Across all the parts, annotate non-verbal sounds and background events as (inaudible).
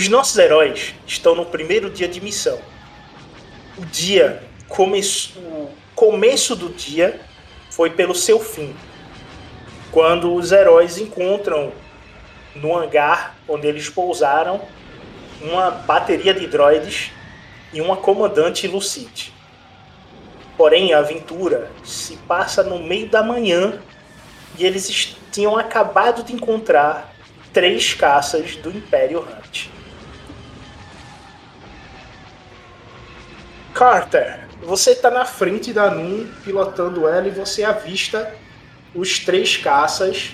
Os nossos heróis estão no primeiro dia de missão. O dia começou, o começo do dia foi pelo seu fim. Quando os heróis encontram no hangar onde eles pousaram uma bateria de droids e uma comandante Lucite. Porém, a aventura se passa no meio da manhã e eles tinham acabado de encontrar três caças do Império Hunt. Carter, você está na frente da Num, pilotando ela, e você avista os três caças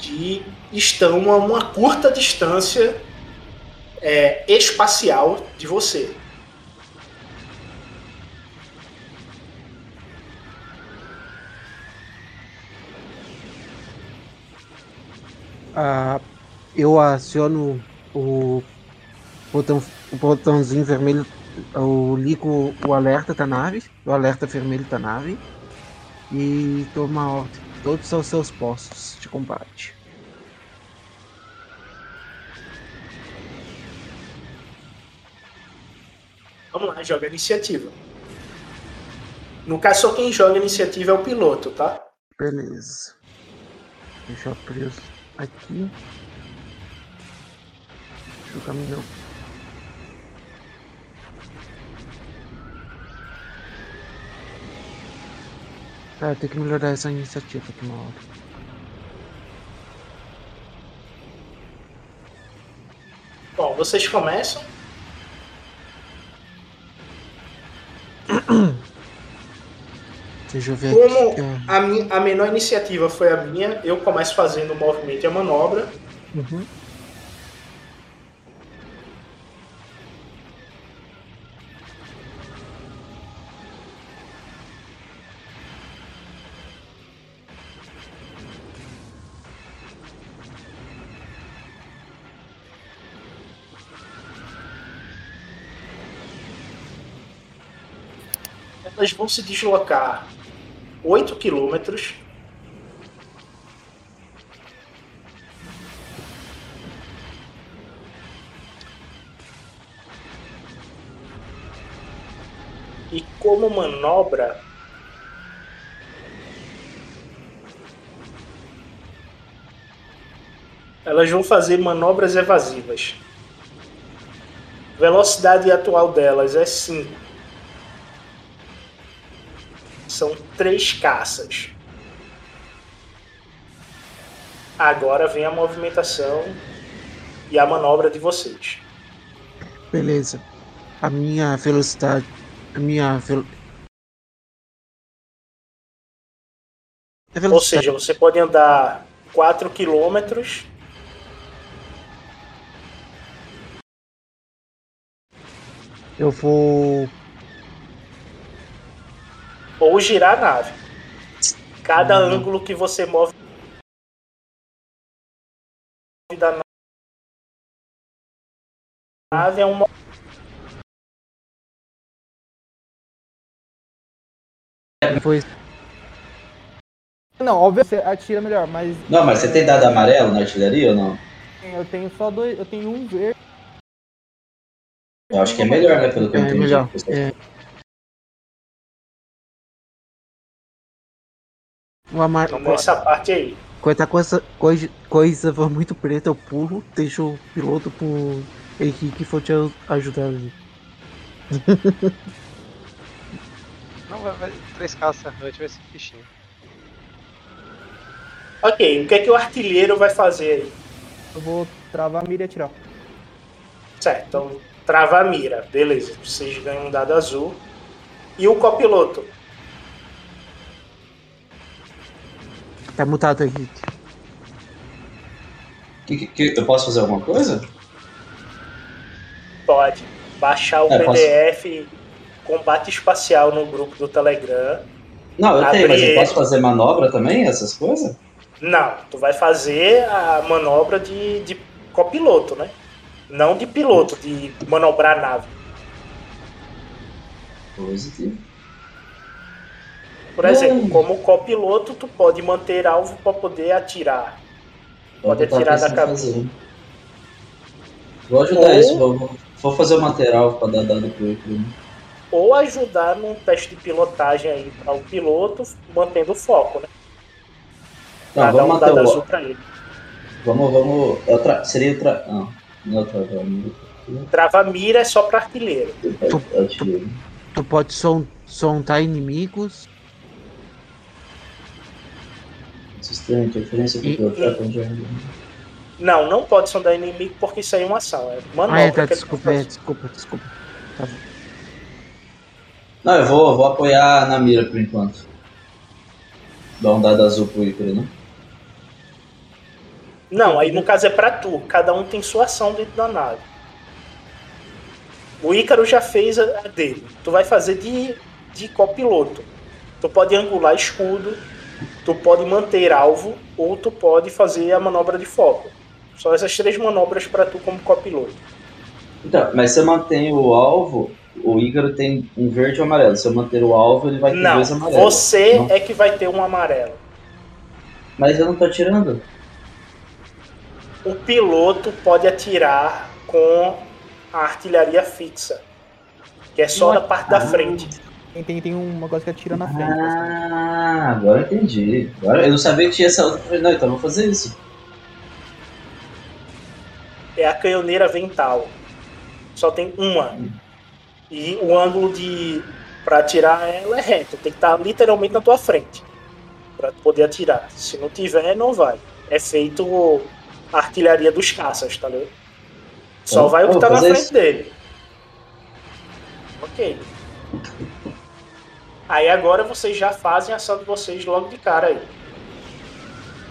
que estão a uma curta distância é, espacial de você. Ah, eu aciono o botão, o botãozinho vermelho eu ligo o alerta da nave, o alerta vermelho da nave e toma ordem. Todos são seus postos de combate. Vamos lá, joga iniciativa. No caso, só quem joga iniciativa é o piloto, tá? Beleza. Deixa eu abrir aqui. Deixa eu caminhar. É, tem que melhorar essa iniciativa aqui uma hora. Bom, vocês começam. (clears throat) Deixa eu ver Como a, a menor iniciativa foi a minha, eu começo fazendo o movimento e a manobra. Uhum. Elas vão se deslocar 8 quilômetros. E como manobra, elas vão fazer manobras evasivas. Velocidade atual delas é 5. São três caças. Agora vem a movimentação e a manobra de vocês. Beleza. A minha velocidade. A minha. Velo... A Ou velocidade- seja, você pode andar 4 quilômetros Eu vou. Ou girar a nave. Cada Hum. ângulo que você move da nave é um mo- Foi. Não, óbvio você atira melhor, mas Não, mas você tem dado amarelo na artilharia ou não? eu tenho só dois. Eu tenho um verde. Eu acho que é melhor, né? Pelo que eu É entendi. melhor. É. O amar... nessa parte aí. Quando tá com essa coisa, coisa for muito preta, eu pulo, deixo o piloto pro Henrique for te a- ajudar ali. (laughs) Não, vai, vai três caças Hut vai ser fichinho. Ok, o que é que o artilheiro vai fazer aí? Eu vou travar a mira e atirar. Certo, então trava a mira, beleza. Vocês ganham um dado azul. E o copiloto? Tá mutado, Henrique. Que- que- que- eu posso fazer alguma coisa? Pode baixar o É, posso- PDF Combate Espacial no grupo do Telegram. Não, eu tenho, mas eu posso fazer manobra também, essas coisas? Não, tu vai fazer a manobra de, de copiloto, né? Não de piloto, de manobrar a nave. Positivo. Por exemplo, Hum. como copiloto, tu pode manter alvo para poder atirar. Pode atirar da cabeça. fazer. Vou ajudar Ou- isso, vou, vou- fazer o material pra dar dado pro Icaro. Ou ajudar num teste de pilotagem aí para o piloto, mantendo o foco, né? Não, Pra dar vamos um manter azul o. pra ele. Vamos, vamos. é tra- Seria o. Tra... Não, não é o travamento. Trava mira é só para artilheiro. É o artilheiro. Tu pode son sontar inimigos. Sistema, interferência, é? Não, não pode sondar inimigo porque isso aí é uma ação. É manobra. Ah, é, tá, que ele desculpa, é, desculpa, desculpa. Tá bom. Não, eu vou, vou apoiar na mira por enquanto. Dar um dado azul pro Icaro, né? Não, aí no caso é pra tu. Cada um tem sua ação dentro da nave. O Ícaro já fez a a dele. Tu vai fazer de, de copiloto. Tu pode angular escudo, tu pode manter alvo, ou tu pode fazer a manobra de foco. Só essas três manobras pra tu como copiloto. Então, mas se eu mantenho o alvo, o Ícaro tem um verde e um amarelo. Se eu manter o alvo, ele vai ter Não, dois amarelos. você Não. é que vai ter um amarelo. Mas eu não tô atirando. O piloto pode atirar com a artilharia fixa, que é só Não, da parte da frente. Tem, tem, tem uma coisa que atira na frente. Ah, agora eu entendi. Agora eu não sabia que tinha essa outra. Não, então eu vou fazer isso. é a canhoneira vental. Só tem uma. E o ângulo de para atirar ela é reto, tem que estar literalmente na tua frente para poder atirar. Se não tiver, não vai. É feito a artilharia dos caças, tá ligado? Só Então, vai o que tá na frente isso. dele. Ok. Aí agora vocês já fazem a ação de vocês logo de cara aí.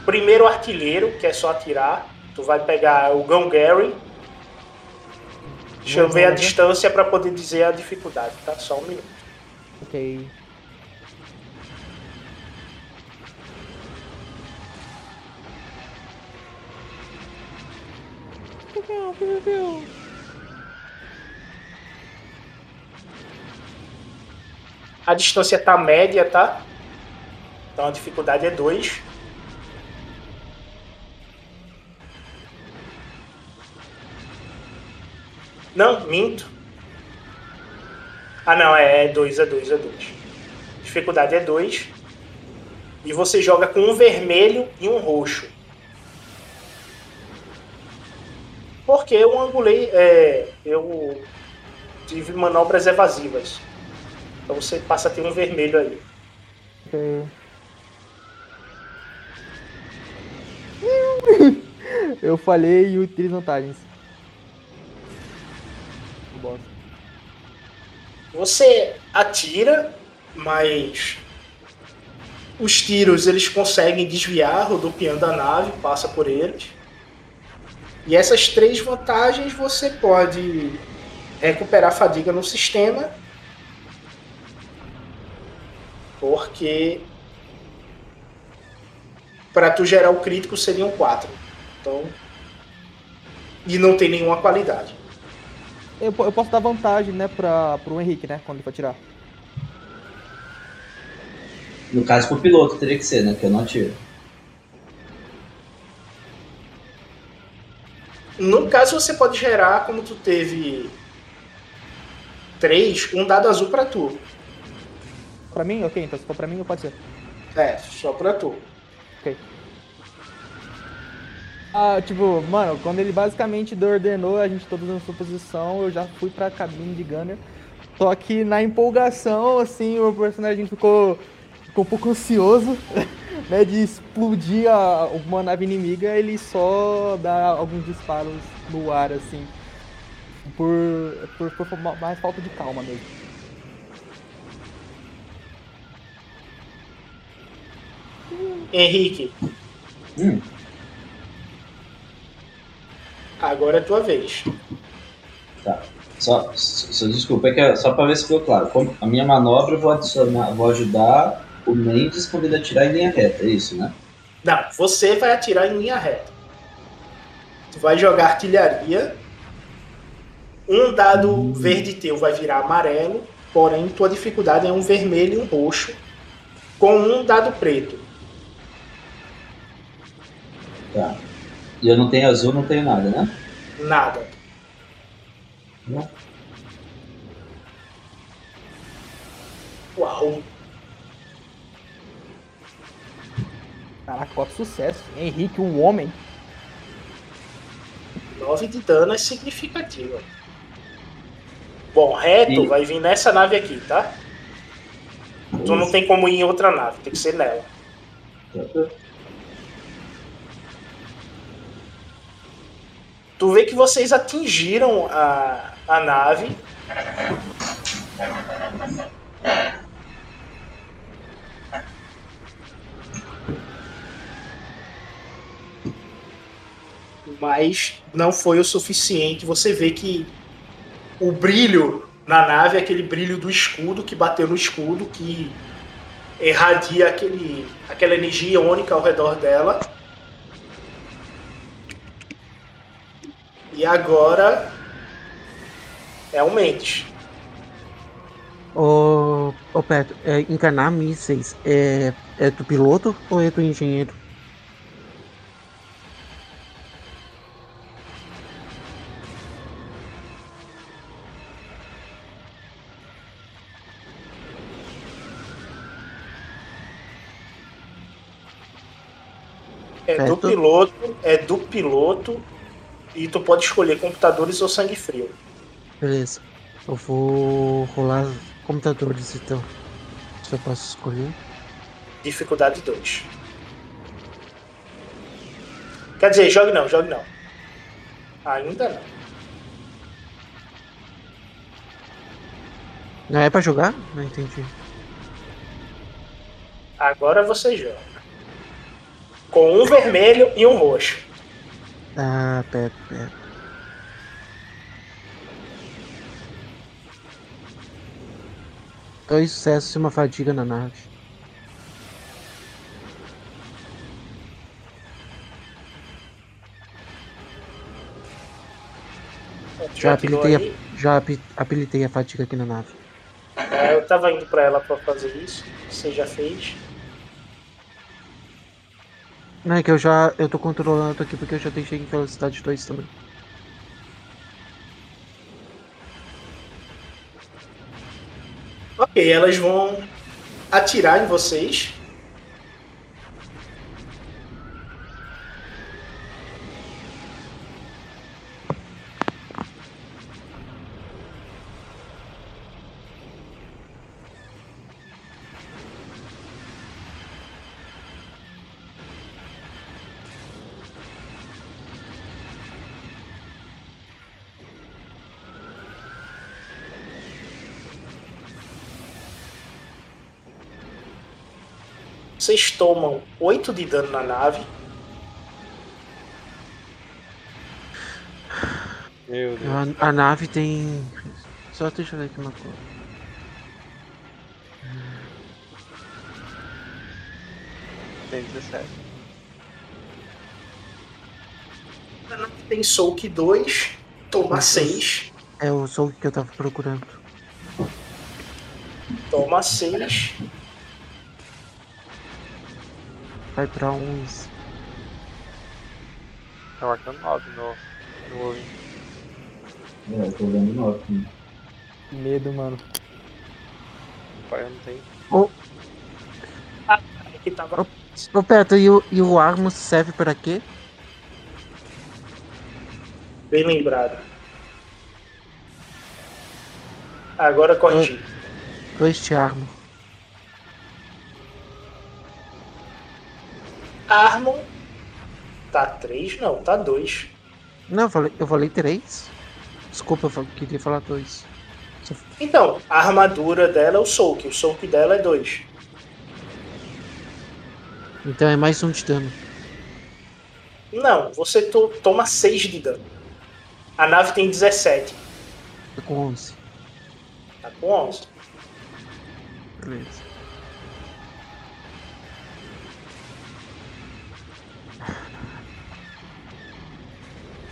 Primeiro artilheiro, que é só atirar. Tu vai pegar o Gun Gary. Deixa eu ver a distância para poder dizer a dificuldade, tá? Só um minuto. Ok. A distância tá média, tá? Então a dificuldade é 2. Não, minto. Ah, não, é 2, é 2, é 2. Dificuldade é 2. E você joga com um vermelho e um roxo. Porque eu angulei. É, eu tive manobras evasivas. Então você passa a ter um vermelho aí. Ok. (laughs) Eu falhei e utilizo vantagens. Bosta. Você atira, mas os tiros eles conseguem desviar, rodopiando a nave, passa por eles. E essas três vantagens você pode recuperar fadiga no sistema, porque para tu gerar o crítico seriam quatro. Então, e não tem nenhuma qualidade. Eu, eu posso dar vantagem, né, pra, pro Henrique, né, quando ele for tirar. No caso, pro piloto teria que ser, né? Que eu não atiro. No caso, você pode gerar, como tu teve três, um dado azul pra tu. Pra mim? Ok, então se for pra mim, pode ser. É, só pra tu. Ok. Ah, tipo, mano, quando ele basicamente ordenou a gente todos na sua posição, eu já fui pra cabine de Gunner. Só que na empolgação, assim, o personagem ficou, ficou um pouco ansioso, (laughs) né, de explodir a, uma nave inimiga, ele só dá alguns disparos no ar, assim, por, por, por ma- mais falta de calma mesmo. Henrique, Hum, agora é tua vez. tá. Só, só desculpa, é que é só pra ver se ficou claro. Como a minha manobra eu vou adicionar, vou ajudar o Mendes quando ele atirar em linha reta, é isso, né? Não, você vai atirar em linha reta. Tu vai jogar artilharia. Um dado verde teu vai virar amarelo, porém tua dificuldade é um vermelho e um roxo, com um dado preto. Tá. E eu não tenho azul, não tenho nada, né? Nada. Não. Uau. Caraca, quanto sucesso. Henrique, um homem. 9 de dano é significativo. Bom, reto E- vai vir nessa nave aqui, tá? Tu não tem como ir em outra nave, tem que ser nela. Tu vê que vocês atingiram a, a nave. Mas não foi o suficiente. Você vê que o brilho na nave é aquele brilho do escudo que bateu no escudo, que irradia aquele, aquela energia iônica ao redor dela. E agora é o Mendes. Ô, ô Petro, é, encarnar mísseis é, é do piloto ou é do engenheiro? É do piloto, é do piloto e tu pode escolher computadores ou sangue frio. Beleza. Eu vou rolar computadores então. Se eu posso escolher. Dificuldade 2. Quer dizer, jogue não, jogue não. Ainda não. Não é pra jogar? Não entendi. Agora você joga. Com um vermelho e um roxo. Ah, pera, pera. Dois sucessos e uma fadiga na nave. Já habilitei, a, já habilitei a fadiga aqui na nave. É, eu tava indo pra ela pra fazer isso. Você já fez. Não, é que eu já. Eu tô controlando aqui porque eu já deixei em velocidade 2 também. Ok, elas vão atirar em vocês. Vocês tomam 8 de dano na nave. Meu Deus. A, a nave tem. Só deixa eu ver aqui uma coisa. Tem 17. A nave tem Soak 2, toma Nossa. 6. É o som que eu tava procurando. Toma 6. Vai pra 11. Tá marcando 9 no, no ouvinte. É, eu tô vendo 9 também. Que medo, mano. Pai, eu não tenho. Que tava... Ô Peto, e o, e o Armus serve pra quê? Bem lembrado. Agora corrigi. Dois de arma. Armon. Tá 3? Não, tá 2. Não, eu falei, eu falei três. Desculpa, eu queria falar dois. Então, a armadura dela é o Soak. O Soak dela é 2. Então é mais um de dano. Não, você to- toma 6 de dano. A nave tem 17. Tô com 11. Tá com 11. Beleza.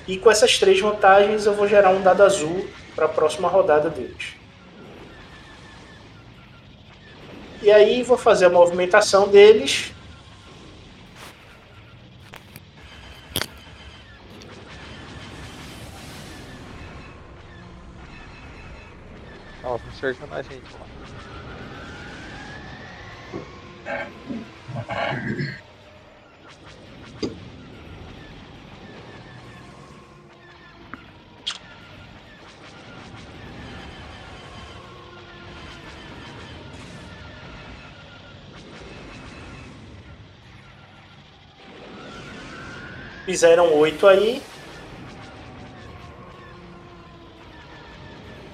E com essas três vantagens eu vou gerar um dado azul para a próxima rodada deles. E aí vou fazer a movimentação deles. Ó, vão cercando a gente lá. Fizeram oito aí.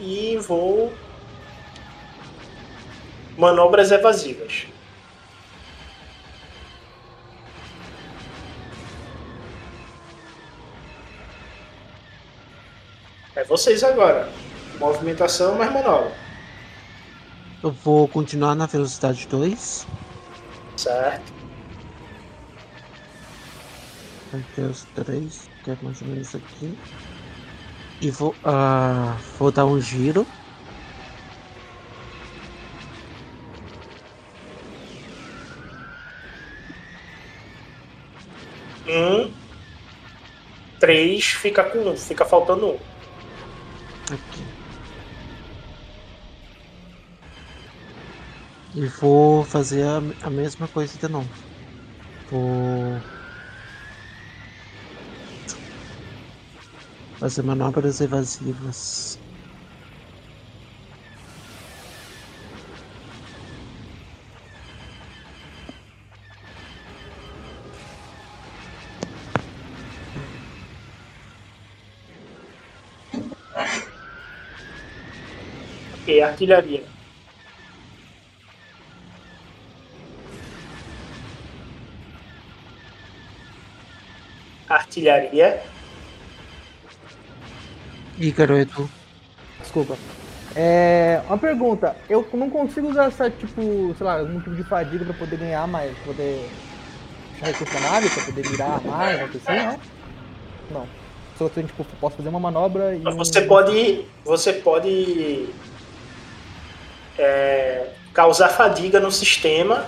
E vou. Manobras evasivas. É vocês agora. Movimentação mais manobra. Eu vou continuar na velocidade 2. Certo. Ter os três, que é mais ou menos isso aqui. E vou, ah, vou dar um giro. Um. Três. Fica com um. Fica faltando um. Aqui. E vou fazer a, a mesma coisa de novo. Vou fazer manobras evasivas. Ok, artilharia. Artilharia. Ícaro, tu. Desculpa. É. Uma pergunta. Eu não consigo gastar, tipo, sei lá, algum tipo de fadiga pra poder ganhar mais, pra poder recurso nave, pra poder mirar mais, uma coisa assim, não? Não. Só que, tipo, posso fazer uma manobra e. um- Você pode. Você pode. é, causar fadiga no sistema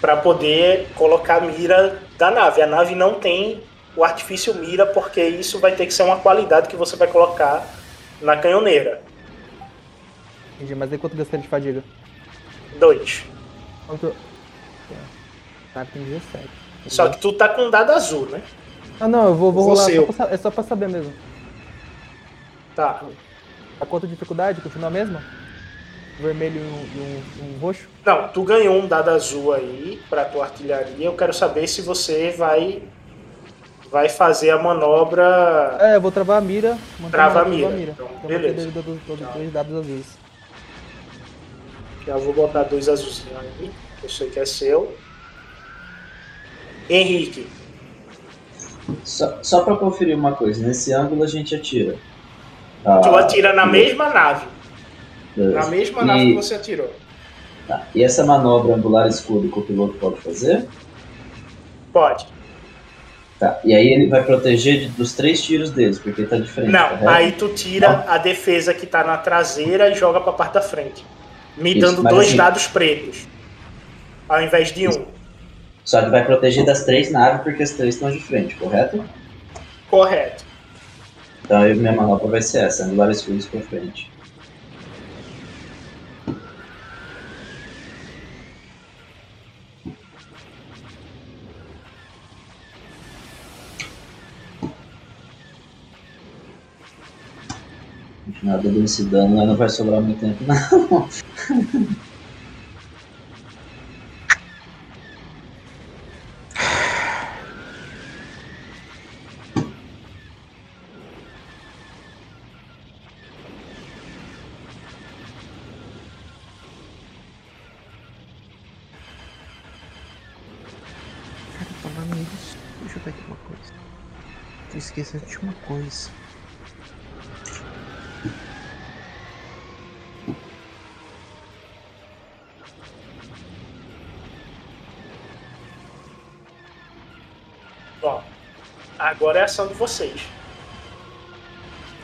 para poder colocar a mira da nave. A nave não tem o artifício mira porque isso vai ter que ser uma qualidade que você vai colocar na canhoneira. Entendi, mas aí quanto gastei de fadiga? Dois. Quanto... Tá, tem 17. Só que tu tá com um dado azul, né? Ah não, eu vou, vou rolar, só pra, é só pra saber mesmo. Tá. A quanto de dificuldade? Continua a mesma? Vermelho e um, um- um roxo? Não, tu ganhou um dado azul aí pra tua artilharia. Eu quero saber se você vai vai fazer a manobra. É, eu vou travar a mira. Trava a mira. Então, Então, beleza. beleza. Dois, dois, dois dados azuis. Já vou botar dois azulzinhos aí. que Eu sei que é seu. Henrique, Só, só pra conferir uma coisa, nesse ângulo a gente atira. Ah, tu atira na mesma nave. beleza. Na mesma E- nave que você atirou. tá, E essa manobra angular escuro que o piloto pode fazer? Pode. Tá. E aí ele vai proteger de- dos três tiros deles, porque tá de frente. Não, correto? aí tu tira a defesa que tá na traseira e joga pra parte da frente. Me Isso, dando dois assim- dados pretos. Ao invés de um. Só que vai proteger das três naves, porque as três estão de frente, correto? Correto. Então aí minha manobra vai ser essa, angular escuros pra frente. Continuar dando esse dano, mas não vai sobrar muito tempo, não. Cara, falando nisso, deixa eu ver aqui uma coisa. Tô esquecendo de uma coisa. Agora é ação de vocês.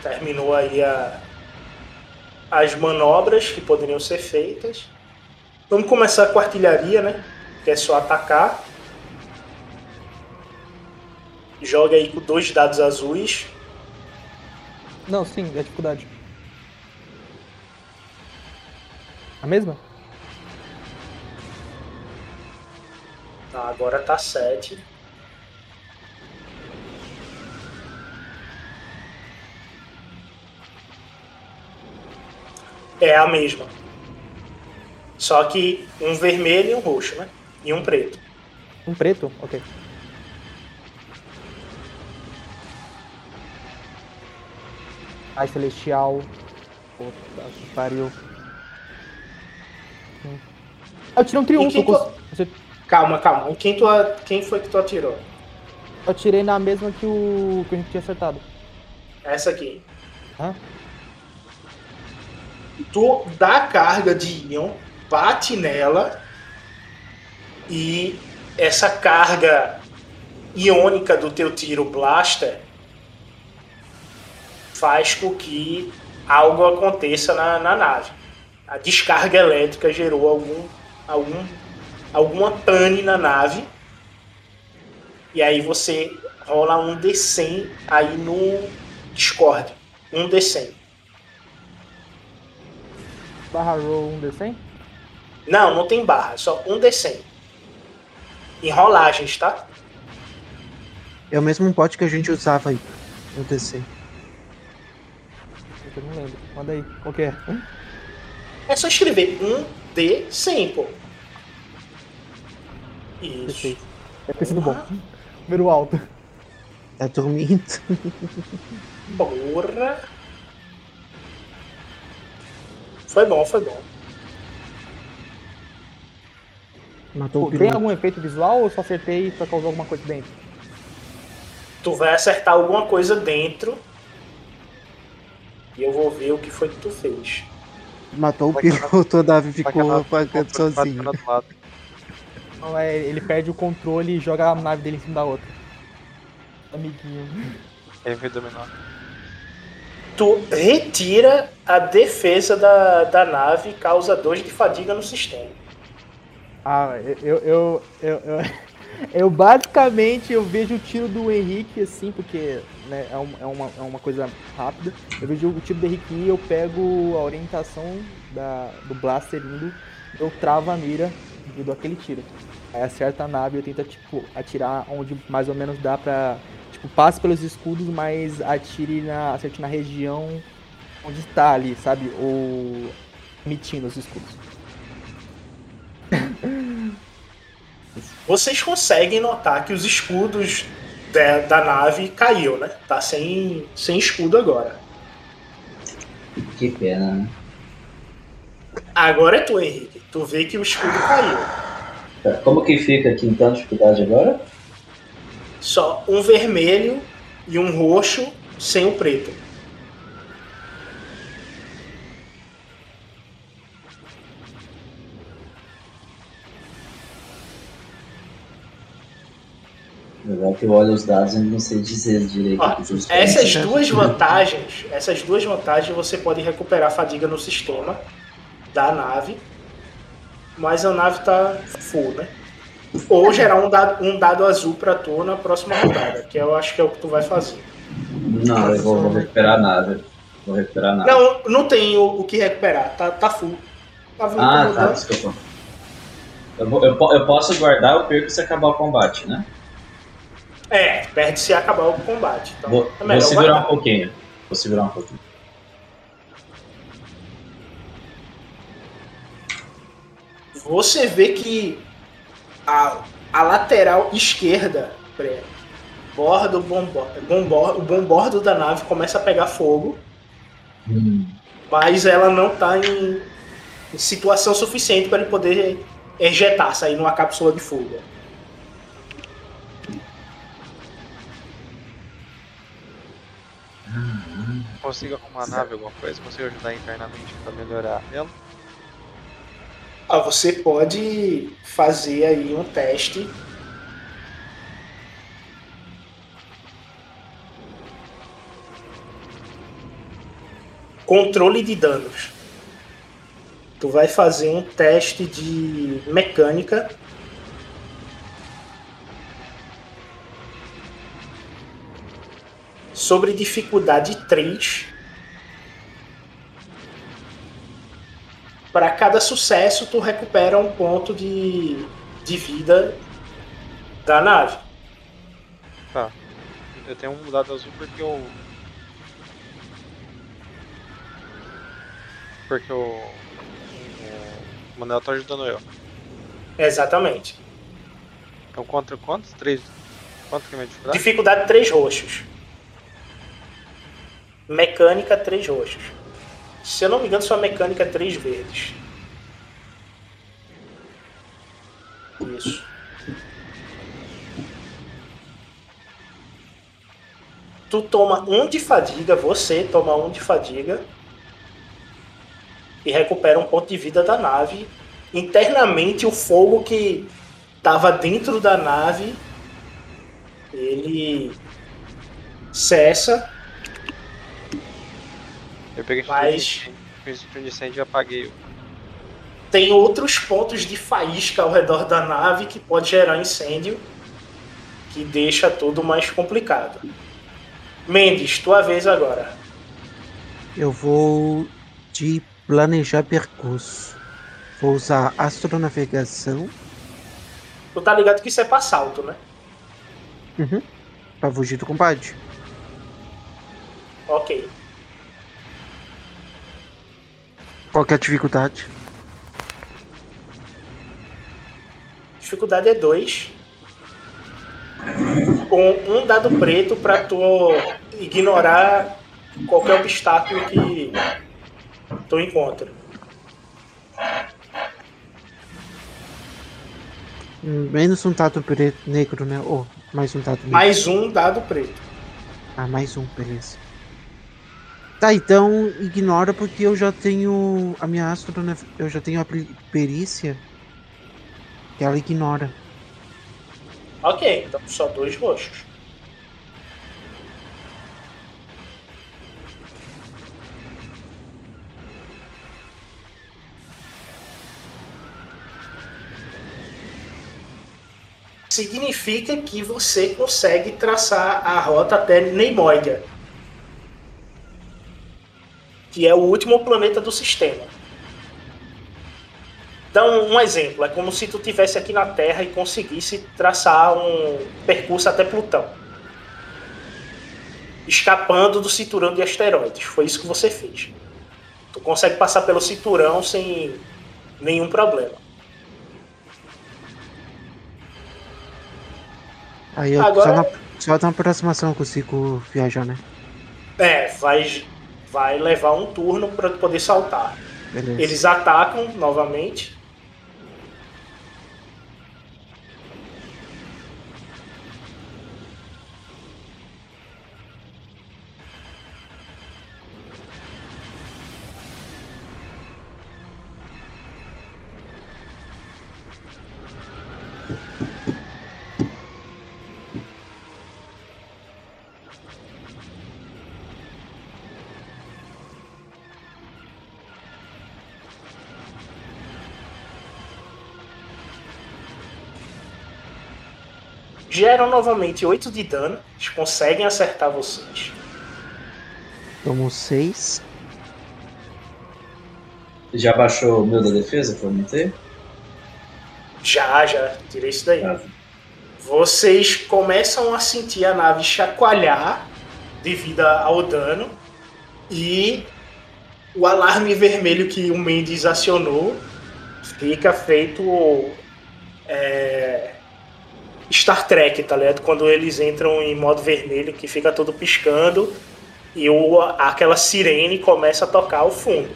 Terminou aí a, as manobras que poderiam ser feitas. Vamos começar com a artilharia, né? Que é só atacar. Joga aí com dois dados azuis. Não, sim, é dificuldade. A mesma? Tá, agora tá 7. É a mesma. Só que um vermelho e um roxo, né? E um preto. Um preto? Ok. Ai, celestial. Puta que pariu. Eu tirei um triunfo. tu- Você- Calma, calma. Em Quem, tu, quem foi que tu atirou? Eu tirei na mesma que o que a gente tinha acertado. Essa aqui. Hã? Tu dá carga de íon, bate nela e essa carga iônica do teu tiro blaster faz com que algo aconteça na, na nave. A descarga elétrica gerou algum, algum, alguma pane na nave. E aí você rola um D100 aí no Discord. Um D100. Barra roll 1 D100? Não, não tem barra, é só um D100. Em rolagens, tá? É o mesmo pote que a gente usava aí no DC. Eu não lembro. Manda aí. Qual que é? É só escrever um D100, pô. Isso. Perfeito. Deve ter sido bom. Número alto. Tá dormindo. (laughs) Porra. Foi bom, foi bom. Matou o Pô, tem piloto. algum efeito visual ou só acertei pra causar alguma coisa dentro? Tu vai acertar alguma coisa dentro. E eu vou ver o que foi que tu fez. Matou o Vai piloto, a nave ficou apagando sozinho. Não, é, ele perde o controle e joga a nave dele em cima da outra. Amiguinho. Ele veio dominar. Tu retira a defesa da, da nave e causa 2 de fadiga no sistema. Ah, eu, eu, eu, eu, (laughs) eu basicamente eu vejo o tiro do Henrique assim, porque né, é, um- é uma, é uma coisa rápida. Eu vejo o tiro do Henrique e eu pego a orientação da, do blaster indo, eu travo a mira e dou aquele tiro. Aí acerta a nave e eu tento tipo, atirar onde mais ou menos dá pra. Tipo, passe pelos escudos, mas atire na. acerte na região onde está ali, sabe? Ou emitindo os escudos. (laughs) Vocês conseguem notar que os escudos da, da nave caiu, né? Tá sem, sem escudo agora. Que pena, né? Agora é tu, Henrique. Tu vê que o escudo caiu. Como que fica aqui então a dificuldade agora? Só um vermelho e um roxo sem o preto. Agora que eu olho os dados, eu não sei dizer direito. Ó, essas duas vantagens, essas duas vantagens você pode recuperar fadiga no sistema da nave, mas a nave tá full, né? Ou gerar um dado, um dado azul pra tu na próxima rodada, que eu acho que é o que tu vai fazer. Não, eu vou, vou recuperar a nave. Vou recuperar a nave. Não, não tem o, o que recuperar, tá, tá full. Tava ah, tá, incomodando. desculpa. Eu, vou- eu eu posso guardar o perco se acabar o combate, né? É, perde se acabar o combate. Então, Vou, é vou segurar um guardar. pouquinho. Vou segurar um pouquinho. Você vê que a, a lateral esquerda, bordo, bombordo, bombordo, o bombordo da nave começa a pegar fogo, mas ela não está em, em situação suficiente para ele poder ejetar, sair numa cápsula de fuga. Consigo arrumar a nave, alguma coisa? Consigo ajudar internamente pra melhorar ela? Ah, você pode fazer aí um teste. Controle de danos. Tu vai fazer um teste de mecânica. Sobre dificuldade 3. Para cada sucesso, tu recupera um ponto de, de vida da nave. Tá. Eu tenho um dado azul porque eu. Porque o. O Manel tá ajudando eu. Exatamente. Então contra quantos? Três. Quanto que é a dificuldade? Dificuldade 3 roxos. Mecânica 3 roxos. Se eu não me engano, sua mecânica é 3 verdes. Isso. Tu toma um de fadiga, você toma um de fadiga. E recupera um ponto de vida da nave. Internamente, o fogo que estava dentro da nave ele cessa, Eu peguei Mas- de incêndio e apaguei tem outros pontos de faísca ao redor da nave que pode gerar incêndio, que deixa tudo mais complicado. Mendes, tua vez agora. Eu vou de planejar percurso. Vou usar astronavegação Tu tá ligado que isso é pra salto, né? uhum, pra fugir do combate. Ok. Qual é a dificuldade? Dificuldade é 2. Com um dado preto pra tu ignorar qualquer obstáculo que tu encontra. Menos um dado preto, negro, né? Ou mais um dado negro. Mais um dado preto. Ah, mais um, beleza. Tá, então ignora porque eu já tenho a minha astro, né? Eu já tenho a perícia que ela ignora. Ok, então só dois roxos. Significa que você consegue traçar a rota até Neimoidia que é o último planeta do sistema. Então, um exemplo, é como se tu tivesse aqui na Terra e conseguisse traçar um percurso até Plutão. Escapando do cinturão de asteroides. Foi isso que você fez. Tu consegue passar pelo cinturão sem nenhum problema. Aí eu Agora- só, na, só na aproximação eu consigo viajar, né? É, vai, vai levar um turno para poder saltar. Beleza. Eles atacam novamente. Geram novamente 8 de dano. Eles conseguem acertar vocês. Tomo 6. Já baixou o meu da defesa que eu aumentei? Já, já, tirei isso daí. Ah, Vocês começam a sentir a nave chacoalhar devido ao dano e o alarme vermelho que o Mendes acionou fica feito é, Star Trek, tá ligado? Quando eles entram em modo vermelho que fica todo piscando e o, aquela sirene começa a tocar ao fundo.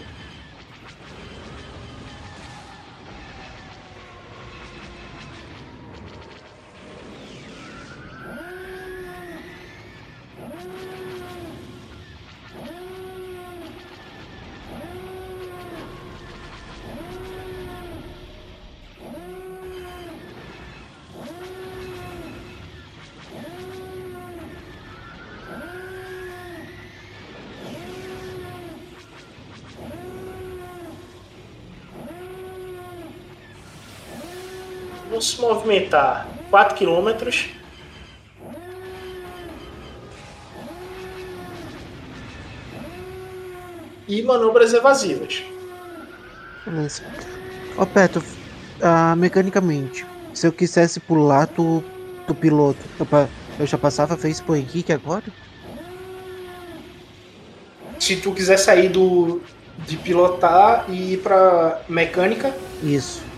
Movimentar 4 quilômetros. E manobras evasivas. Beleza. Ó, Petro, ah, mecanicamente, se eu quisesse pular, tu, tu piloto. Eu, já passava vez pro Henrique agora? Se tu quiser sair do de pilotar e ir pra mecânica, Isso.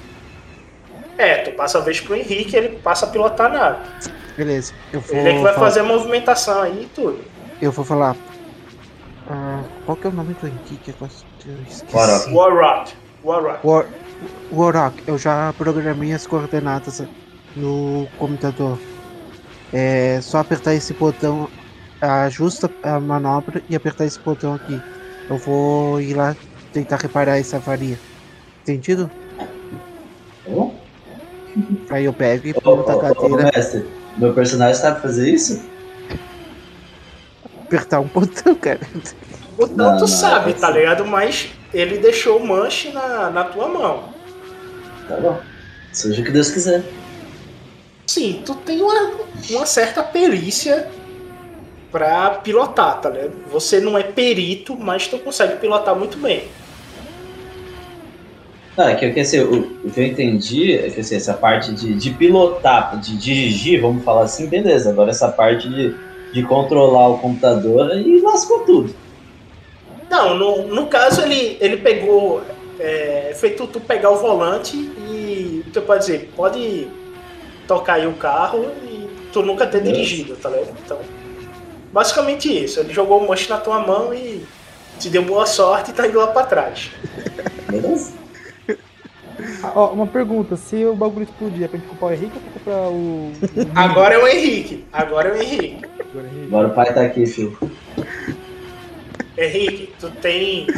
É, tu passa a vez pro Henrique, ele passa a pilotar a nave. Beleza. Eu vou. Ele é que vai falar- fazer a movimentação aí e tudo. Eu vou falar. Ah, qual que é o nome do Henrique? Eu esqueci. Warrock. Warrock. Warrock. War, Warrock, eu já programei as coordenadas no computador. É só apertar esse botão, ajusta a manobra e apertar esse botão aqui. Eu vou ir lá tentar reparar essa avaria. Entendido? Bom? Aí eu pego e ponto a cadeira, mestre, meu personagem sabe fazer isso? apertar um botão, cara. O Não, tanto não, sabe, é tá assim. ligado? Mas ele deixou o manche na, na tua mão. Tá bom. Seja o que Deus quiser. Sim, tu tem uma, uma certa perícia pra pilotar, tá ligado? Você não é perito, mas tu consegue pilotar muito bem. Não, é que, que assim, o, o que eu entendi é que assim, essa parte de, de pilotar, de dirigir, vamos falar assim, beleza. Agora essa parte de, de controlar o computador aí lascou tudo. Não, no, no caso ele, ele pegou. É, feito tu pegar o volante e tu pode dizer, pode tocar aí o carro e tu nunca ter dirigido, tá ligado? Então, basicamente isso. Ele jogou o manche na tua mão e te deu boa sorte e tá indo lá pra trás. Beleza? Ó, uma pergunta, se o bagulho explodir, é pra gente culpar o Henrique ou pra culpar o. (laughs) Agora é o Henrique. Agora é o Henrique. Agora, Henrique? Agora o pai tá aqui, filho. Henrique, tu tem.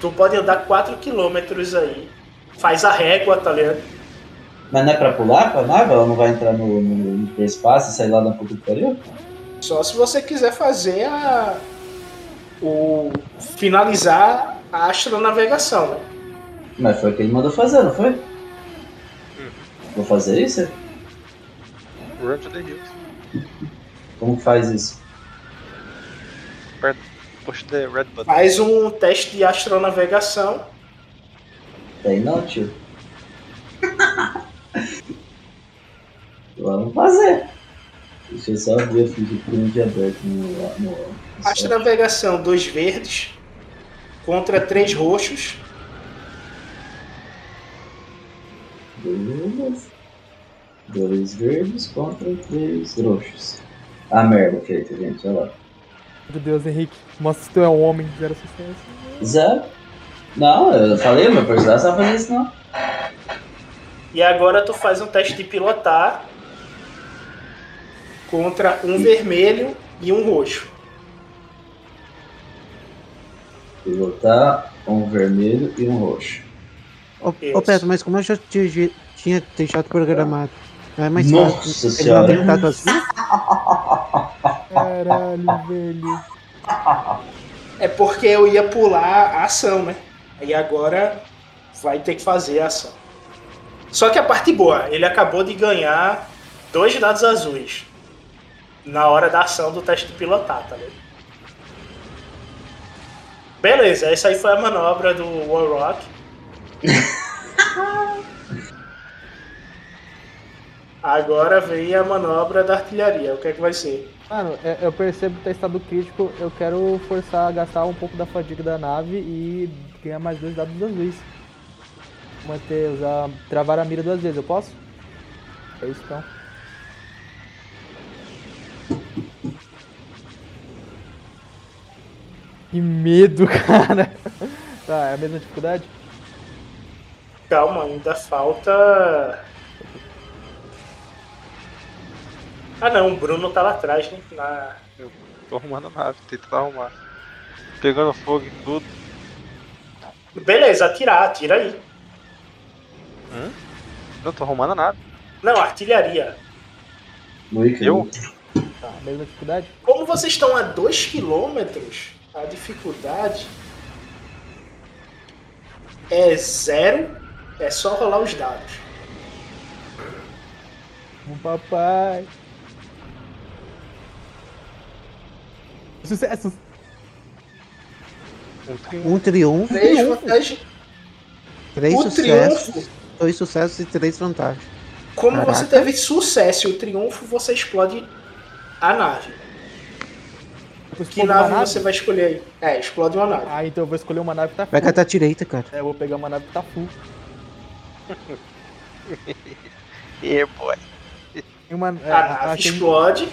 Tu pode andar 4 km aí. Faz a régua, tá ligado? Mas não é pra pular com a nave? Ela não vai entrar no, no, no hiperespaço e sair lá na puta que pariu? Só se você quiser fazer a. O. finalizar a astronavegação, né? Mas foi o que ele mandou fazer, não foi? Vou fazer isso? Run to the hills. Como que faz isso? Push the red button. Faz um teste de astronavegação. Tem não, tio. Vamos fazer. Deixa eu só abrir a ficha print aberto no. no... Astronavegação, dois verdes. Contra três roxos. Beleza. Dois verdes contra três roxos. Ah, merda, feito, gente. Olha lá. Meu Deus, Henrique. Mostra se tu é um homem. Zero sucesso. Zero. Não, eu falei, meu personagem não sabe fazer isso não. E agora tu faz um teste de pilotar. Contra um vermelho e um roxo. Pilotar um vermelho e um roxo. Ô, Pedro, mas como eu já tinha, tinha deixado programado, não é mais Nossa fácil. senhora. Ele não assim? Caralho, velho. É porque eu ia pular a ação, né? Aí agora vai ter que fazer a ação. Só que a parte boa, ele acabou de ganhar dois dados azuis na hora da ação do teste de pilotar, tá vendo? Beleza, essa aí foi a manobra do Warrock. (laughs) Agora vem a manobra da artilharia. O que é que vai ser? Mano, é- eu percebo que tá estado crítico. Eu quero forçar a gastar um pouco da fadiga da nave e ganhar mais dois dados azuis. Manter, usar. Travar a mira duas vezes, eu posso? É isso então. Que medo, (laughs) cara. Tá, é a mesma dificuldade? Calma, ainda falta. Ah não, o Bruno tá lá atrás, né? Na... Tô arrumando a nave, tentando arrumar. Pegando fogo em tudo. Beleza, atirar, atira aí. Não, tô arrumando a nave. Não, artilharia. Muito Eu? Tá, mesma dificuldade? Como vocês estão a 2 km, a dificuldade é zero. É só rolar os dados. Um papai. Sucesso! Um triunfo, Três vantagens. três O sucessos, triunfo, dois sucessos e três vantagens. como Caraca. você teve sucesso e o triunfo, você explode a nave. Que nave nave? você vai escolher aí? É, explode uma nave. Ah, então eu vou escolher uma nave que tá full. Vai catar a direita, cara. É, eu vou pegar uma nave que tá full. (laughs) Yeah, boy. E uma, A achei- explode.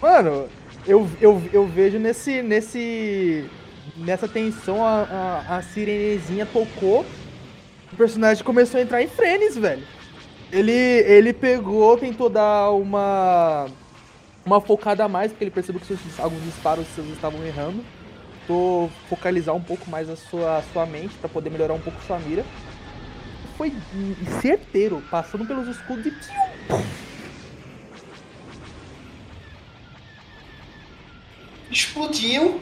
Mano, eu, eu, eu vejo nesse. nesse. nessa tensão a, a, a sirenezinha tocou. O personagem começou a entrar em frenes, velho. Ele, ele pegou, tentou dar uma. uma focada a mais, porque ele percebeu que seus, alguns disparos seus estavam errando. Tentou focalizar um pouco mais a sua, a sua mente pra poder melhorar um pouco sua mira. Foi certeiro, passando pelos escudos e. Explodiu.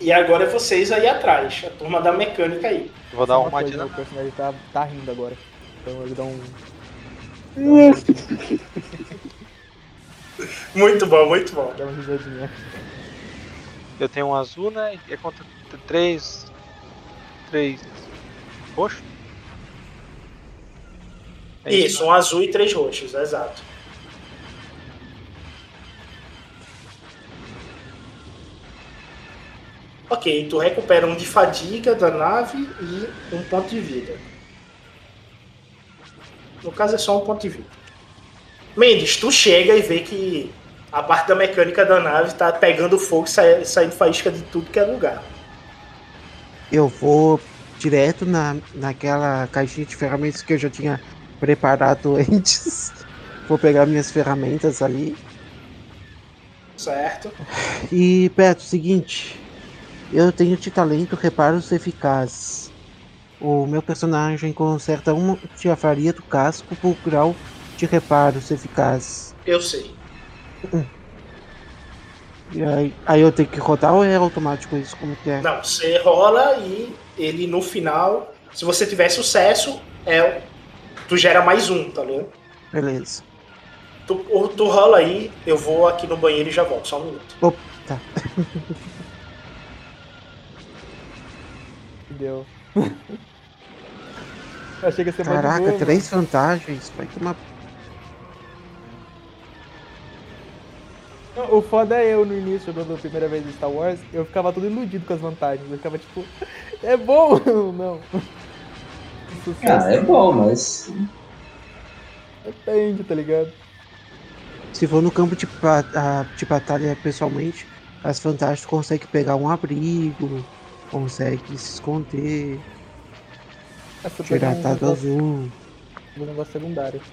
E agora é vocês aí atrás. A turma da mecânica aí. Vou dar Uma uma coisa. O personagem tá, tá rindo agora. Então ele dá um. (laughs) Muito bom, muito bom. Dá uma risadinha. Eu tenho um azul, né? E é contra três. Três. Roxo? É Isso, um azul e três roxos, exato. Ok, tu recupera um de fadiga da nave e um ponto de vida. No caso é só um ponto de vida. Mendes, tu chega e vê que a parte da mecânica da nave tá pegando fogo e sai- saindo faísca de tudo que é lugar. Eu vou direto na, naquela caixinha de ferramentas que eu já tinha preparado (laughs) antes. Vou pegar minhas ferramentas ali. Certo? E, Beto, seguinte. Eu tenho de talento reparos eficazes. O meu personagem conserta uma faria do casco por grau de reparos eficazes. Eu sei. E aí, aí eu tenho que rodar ou é automático isso? Como que é? Não, você rola e ele no final, se você tiver sucesso, é tu gera mais um, tá ligado? Beleza. Tu, tu rola aí, eu vou aqui no banheiro e já volto, só um minuto. Opa, tá. (laughs) Deu. Eu (laughs) Achei que ia ser mais Caraca, boa, três vantagens. Vai tomar. Não, O foda é eu no início, jogando a primeira vez em Star Wars, eu ficava todo iludido com as vantagens. Eu ficava tipo, (laughs) é bom! Não. Sucesso. Ah, é bom, mas. Depende, tá ligado? Se for no campo de, a- de batalha pessoalmente, as vantagens tu consegue pegar um abrigo, consegue se esconder, tirar dado negócio, azul. um negócio secundário.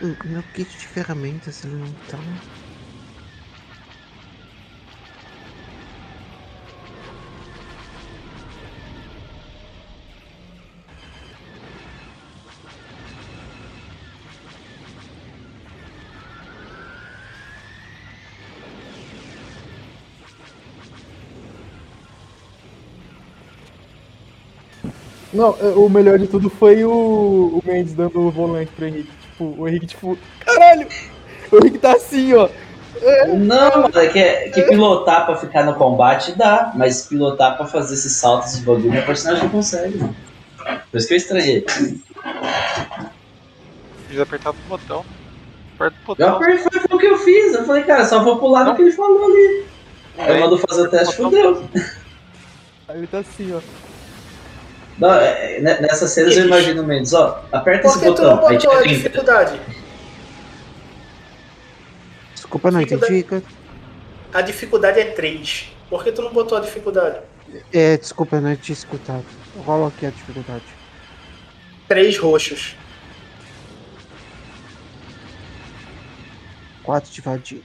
Meu kit de ferramentas ele não tá. Não, é, o melhor de tudo foi o, o Mendes dando o volante pro Henrique. Tipo, o Henrique, tipo, caralho! O Henrique tá assim, ó. Não, mano, é que, que pilotar pra ficar no combate dá, mas pilotar pra fazer esses saltos de bagulho, meu personagem não consegue, mano. Por isso que eu estranhei. Precisa apertar o botão. Aperta o Eu botão. apertei, foi, foi o que eu fiz. Eu falei, cara, só vou pular no que ele falou ali. Aí eu mando fazer o teste, fodeu. Aí ele tá assim, ó. Não, é, é, ne- nessas cenas eu imagino o Mendes, ó, aperta Por esse que tu não botão, aí botou a tira 30. dificuldade? Desculpa, não entendi. A dificuldade é 3. Por que tu não botou a dificuldade? É, desculpa, eu não tinha escutado. Rola aqui a dificuldade. 3 roxos. 4 de fadiga.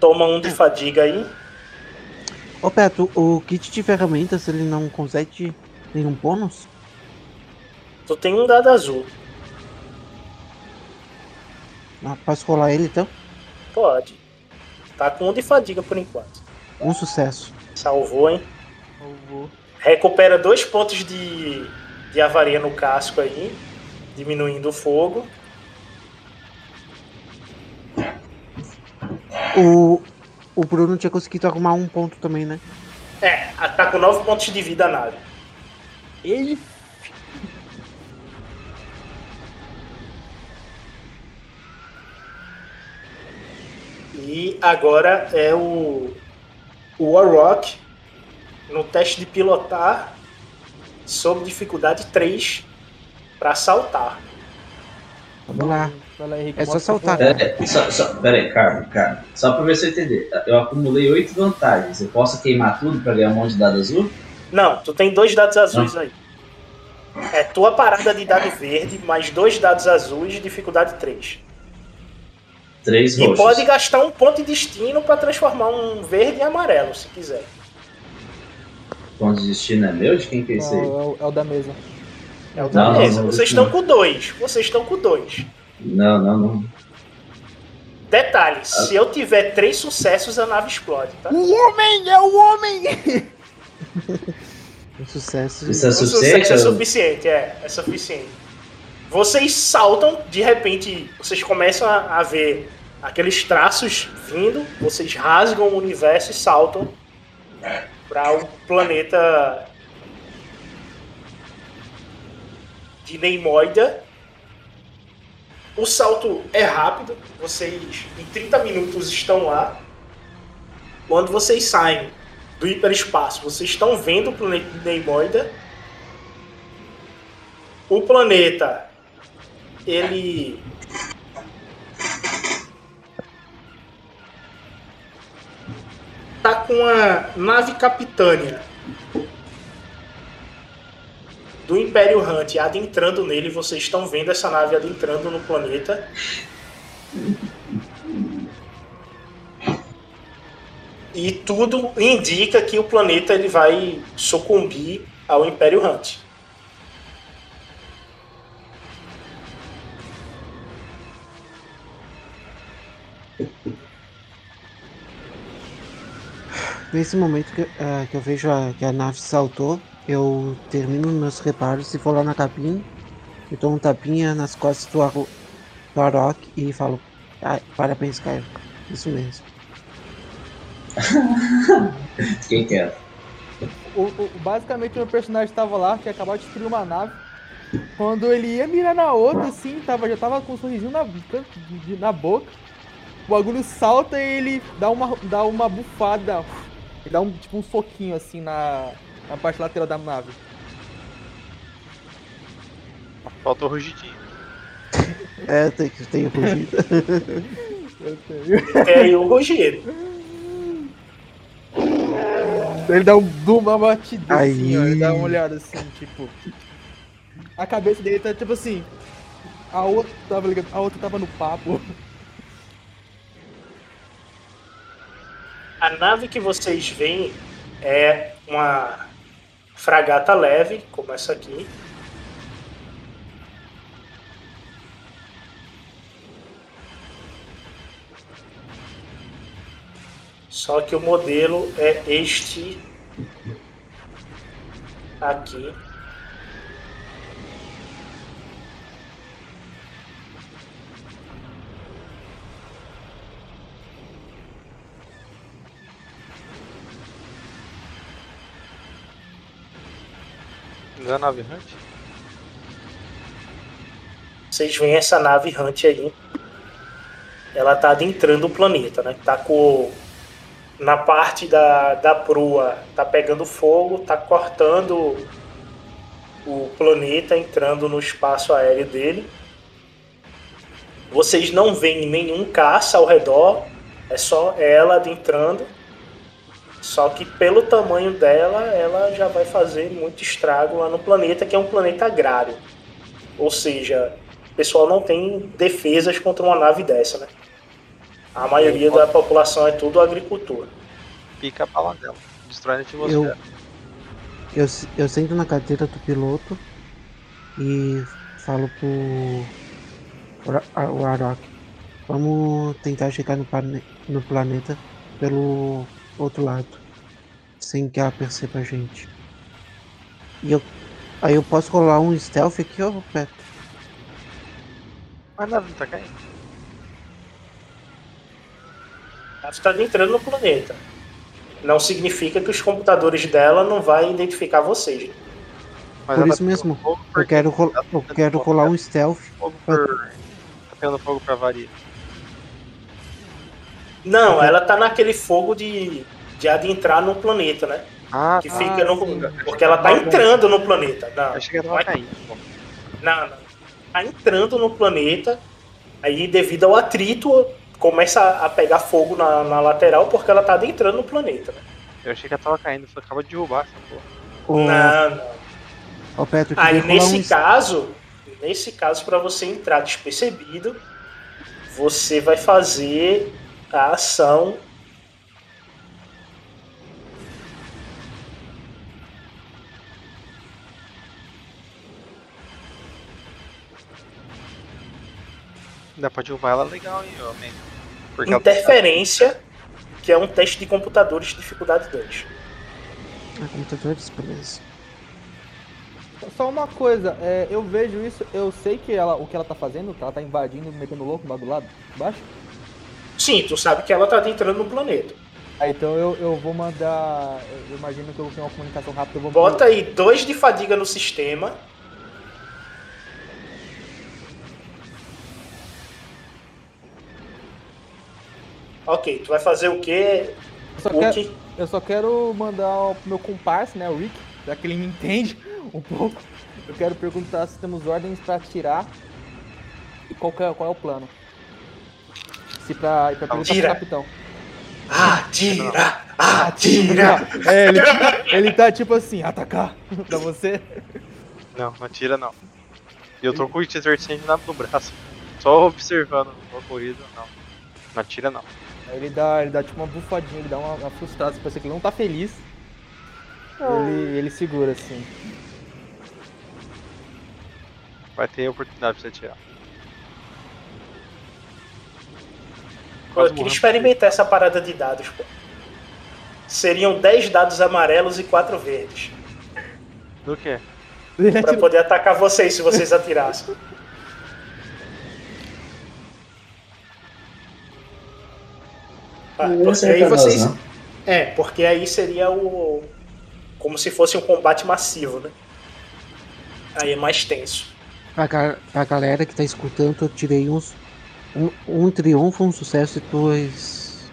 Toma um de fadiga aí. Ô Beto, o kit de ferramentas ele não consegue nenhum bônus? Tu tem um dado azul. Ah, posso rolar ele então? Pode. Tá com um de fadiga por enquanto. Um sucesso. Salvou, hein? Salvou. Recupera dois pontos de, de avaria no casco aí. Diminuindo o fogo. O, o Bruno tinha conseguido arrumar um ponto também, né? É, tá com 9 pontos de vida a nave. Ele. E agora é o, o Warrock no teste de pilotar sob dificuldade 3 para saltar. Vamos lá. Vai lá, Henrique. É só saltar. Pera aí, só, só, pera aí, calma, calma. Só pra ver se eu entender. Eu acumulei 8 vantagens. Eu posso queimar tudo pra ganhar um monte de dado azul? Não, tu tem dois dados azuis aí. É tua parada de dado verde, mais dois dados azuis de dificuldade 3. 3 E roxos. pode gastar um ponto de destino para transformar um verde em amarelo, se quiser. Ponto de destino é meu? De quem que é esse Não, aí? é o, é o da mesa. É o da Não, não, mesa. não, Vocês isso estão não. com dois. Vocês estão com dois. Não, não, não. Detalhe, se eu tiver três sucessos, a nave explode, tá? O homem é o homem! (laughs) Um sucesso. Isso é O suficiente? sucesso é suficiente, é, é suficiente. Vocês saltam, de repente, vocês começam a, a ver aqueles traços vindo, vocês rasgam o universo e saltam para o planeta de Neimoida. O salto é rápido, vocês em 30 minutos estão lá. Quando vocês saem do hiperespaço, vocês estão vendo o planeta de Neimoida. O planeta, ele tá com a nave capitânia do Império Hunt adentrando nele. Vocês estão vendo essa nave adentrando no planeta. E tudo indica que o planeta ele vai sucumbir ao Império Hunt. Nesse momento que, eh, que eu vejo a- que a nave saltou, eu termino meus reparos e vou lá na cabine e dou um tapinha nas costas do, Aro- do Arok e falo: "Ah, Parabéns, Caio. Isso mesmo. (laughs) Fiquei quieto. O, o- basicamente, meu personagem tava lá, tinha acabado de destruir uma nave. Quando ele ia mirar na outra, assim, tava, já tava com um sorrisinho na, na boca. O bagulho salta e ele dá uma, dá uma bufada. Ele dá um, tipo um soquinho, assim, na, na parte lateral da nave. Faltou rugidinho. (laughs) É, tem que ter rugido. (laughs) Eu tenho. Tem aí o Rogério. Ele dá um, uma batida assim, ó. Aí. Ele dá uma olhada assim, tipo. A cabeça dele tá tipo assim. A outra tava ligado, a outra tava no papo. A nave que vocês veem é uma fragata leve, como essa aqui. Só que o modelo é este aqui. Não é nave Hunt? Vocês veem essa nave Hunt aí. Ela tá adentrando o planeta, né? Tá com. Na parte da, da proa, tá pegando fogo, tá cortando o planeta, entrando no espaço aéreo dele. Vocês não veem nenhum caça ao redor, é só ela adentrando. Só que pelo tamanho dela, ela já vai fazer muito estrago lá no planeta, que é um planeta agrário. Ou seja, o pessoal não tem defesas contra uma nave dessa, né? A maioria da população é tudo agricultura. Pica a bala dela. Destrói a Eu, atmosfera. eu, s- eu sento na cadeira do piloto e falo pro a- o Arok. Vamos tentar chegar no, plane- no planeta pelo outro lado. Sem que ela perceba a gente. E eu. Aí eu posso rolar um stealth aqui, ô Beto? Mas a nave não tá caindo. Ela está entrando no planeta. Não significa que os computadores dela não vai identificar vocês. Mas Por isso tá mesmo. Eu quero, ro- eu quero rolar um stealth. fogo por... Tá pegando fogo pra varia. Não, ela tá naquele fogo de, de adentrar no planeta, né? Ah, Que tá. fica Ah, no. sim. Porque ela tá entrando no planeta. Não, Achei que ela não tava é- caindo. pô. Não, não. Tá entrando no planeta, aí devido ao atrito, começa a pegar fogo na, na lateral porque ela tá adentrando no planeta. Né? Eu achei que ela tava caindo. Você acaba de derrubar essa porra. Não, não. Petro, eu Aí um nesse caso, nesse caso, para você entrar despercebido, você vai fazer a ação. Dá pra derrubar ela legal, hein, homem. Porque ela tá- Interferência, que é um teste de computadores de dificuldade 2. Ah, computadores, beleza. Só uma coisa, é, eu vejo isso, eu sei que ela, o que ela tá fazendo, que ela tá invadindo, metendo louco no bagulho lá embaixo. Sim, tu sabe que ela tá adentrando no planeta. Ah, então eu, eu vou mandar. Eu imagino que eu tenho uma comunicação rápida, eu vou Bota aí dois de fadiga no sistema. Ok, tu vai fazer o quê? Eu só, quero, que? eu só quero mandar pro meu comparsa, né, o Rick, já que ele me entende (laughs) um pouco. Eu quero perguntar se temos ordens pra atirar e qual, que é, qual é o plano. Se pra, pra perguntar pro Atira. capitão. Atira! Atira! É, ele, ele tá tipo assim, atacar (laughs) pra você. Não, não atira não. E eu tô com o exercente no braço. Só observando a corrida, não. Não atira não. Ele dá, ele dá tipo uma bufadinha, ele dá uma, uma frustrada, se parece que ele não tá feliz. Ele, ele segura assim. Vai ter oportunidade pra você atirar. Pô, eu queria experimentar essa parada de dados, pô. seriam 10 dados amarelos e 4 verdes. Do quê? Pra poder atacar vocês se vocês atirassem. Ah, porque aí nós, vocês. não. É, porque aí seria o. Como se fosse um combate massivo, né? Aí é mais tenso. Pra, ga- pra galera que tá escutando, eu tirei uns. Um, um triunfo, um sucesso e dois.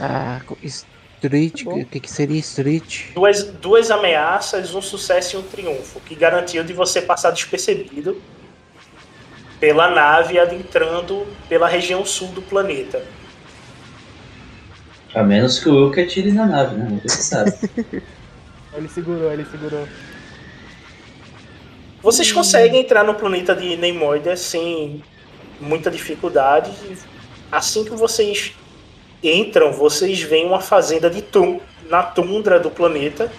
Ah, Street, Bom. o que, que seria Street? Duas, duas ameaças, um sucesso e um triunfo, que garantiu de você passar despercebido pela nave adentrando pela região sul do planeta. A menos que o Wilker atire na nave, né? Nunca se sabe. (laughs) Ele segurou, ele segurou. Vocês conseguem entrar no planeta de Neimoida sem muita dificuldade. Assim que vocês entram, vocês veem uma fazenda de tum na tundra do planeta,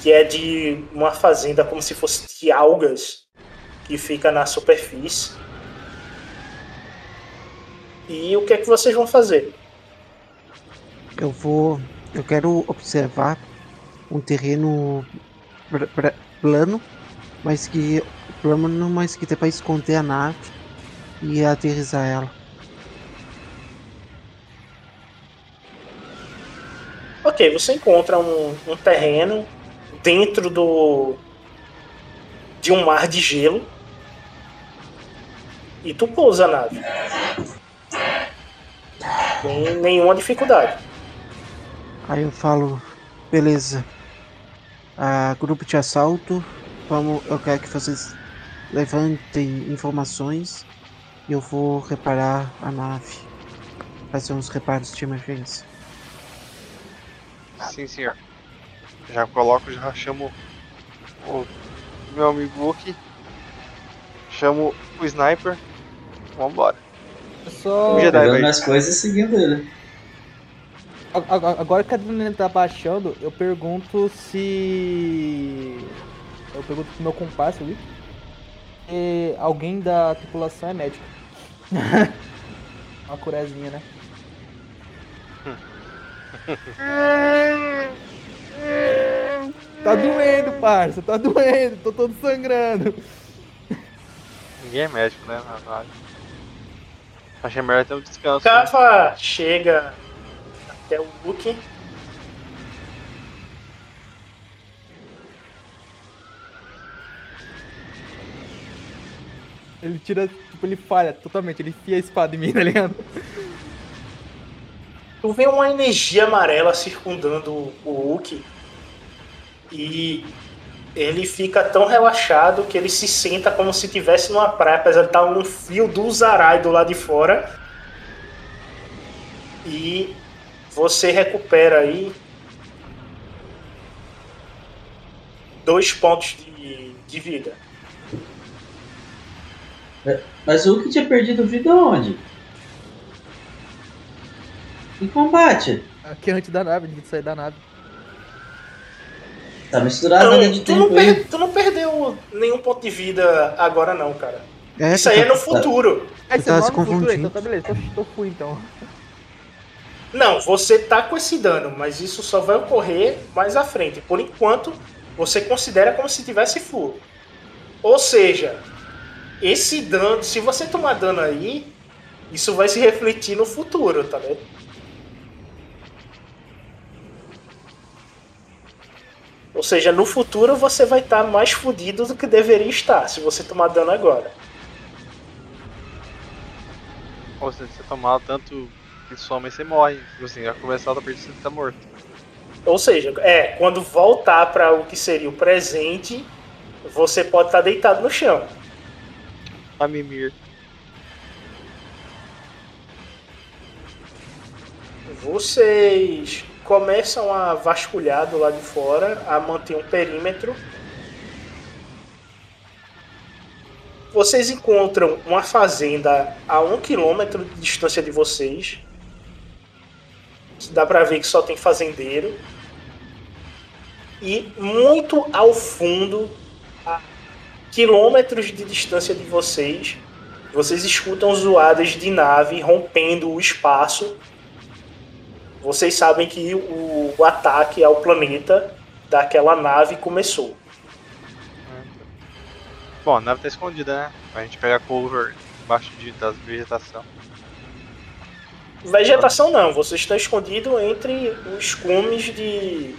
que é de uma fazenda como se fosse de algas que fica na superfície. E o que é que vocês vão fazer? Eu vou. Eu quero observar um terreno plano, mas que. Plano, mas que dê pra esconder a nave e aterrissar ela. Ok, você encontra um, um terreno dentro do de um mar de gelo e tu pousa a nave. Sem nenhuma dificuldade. Aí eu falo, beleza. Ah, grupo de assalto, vamos, eu quero que vocês levantem informações e eu vou reparar a nave. Fazer uns reparos de emergência. Sim, senhor. Já coloco, já chamo o meu amigo Wookie. Chamo o sniper. Vambora. Só. O Jedi Pegando minhas coisas e seguindo ele. Agora que a adrenalina tá baixando, eu pergunto se. Eu pergunto pro meu comparsa ali. Se alguém da tripulação é médico. (laughs) Uma curezinha, né? Tá doendo, parça, tá doendo, tô todo sangrando. Ninguém é médico, né? Nave. Achei melhor ter um descanso. né? Cava chega até o Luke. Ele tira, tipo, ele falha totalmente, ele enfia a espada em mim, tá ligado? Tu vê uma energia amarela circundando o Hulk e ele fica tão relaxado que ele se senta como se estivesse numa praia, apesar de estar um fio do Zarai do lado de fora. E você recupera aí dois pontos de, de vida. Mas o que tinha perdido vida onde? Em combate. Aqui antes da nave, antes de sair da nave. Tá misturado Não, na linha de tu, não per- tu não perdeu nenhum ponto de vida agora não, cara. É, Isso aí é tá- no futuro. Aí Você tá se no futuro aí, confundindo. Então tá beleza, tô, tô fui então. Não, você tá com esse dano, mas isso só vai ocorrer mais à frente. Por enquanto, você considera como se tivesse full. Ou seja, esse dano, se você tomar dano aí, isso vai se refletir no futuro, tá vendo? Ou seja, no futuro você vai estar mais fudido do que deveria estar, se você tomar dano agora. Ou se você tomar tanto que soma e você morre. Tipo assim, já começar a partida você tá morto. Ou seja, é, quando voltar para o que seria o presente, você pode estar deitado no chão. A mimir. Vocês começam a vasculhar do lado de fora, a manter um perímetro. Vocês encontram uma fazenda a um quilômetro de distância de vocês. Dá pra ver que só tem fazendeiro. E muito ao fundo, a quilômetros de distância de vocês, vocês escutam zoadas de nave rompendo o espaço vocês sabem que o, o ataque ao planeta daquela nave começou. Bom, a nave tá escondida, né? Pra gente pegar cover embaixo de, das vegetação. Vegetação não, vocês estão escondidos entre os cumes de,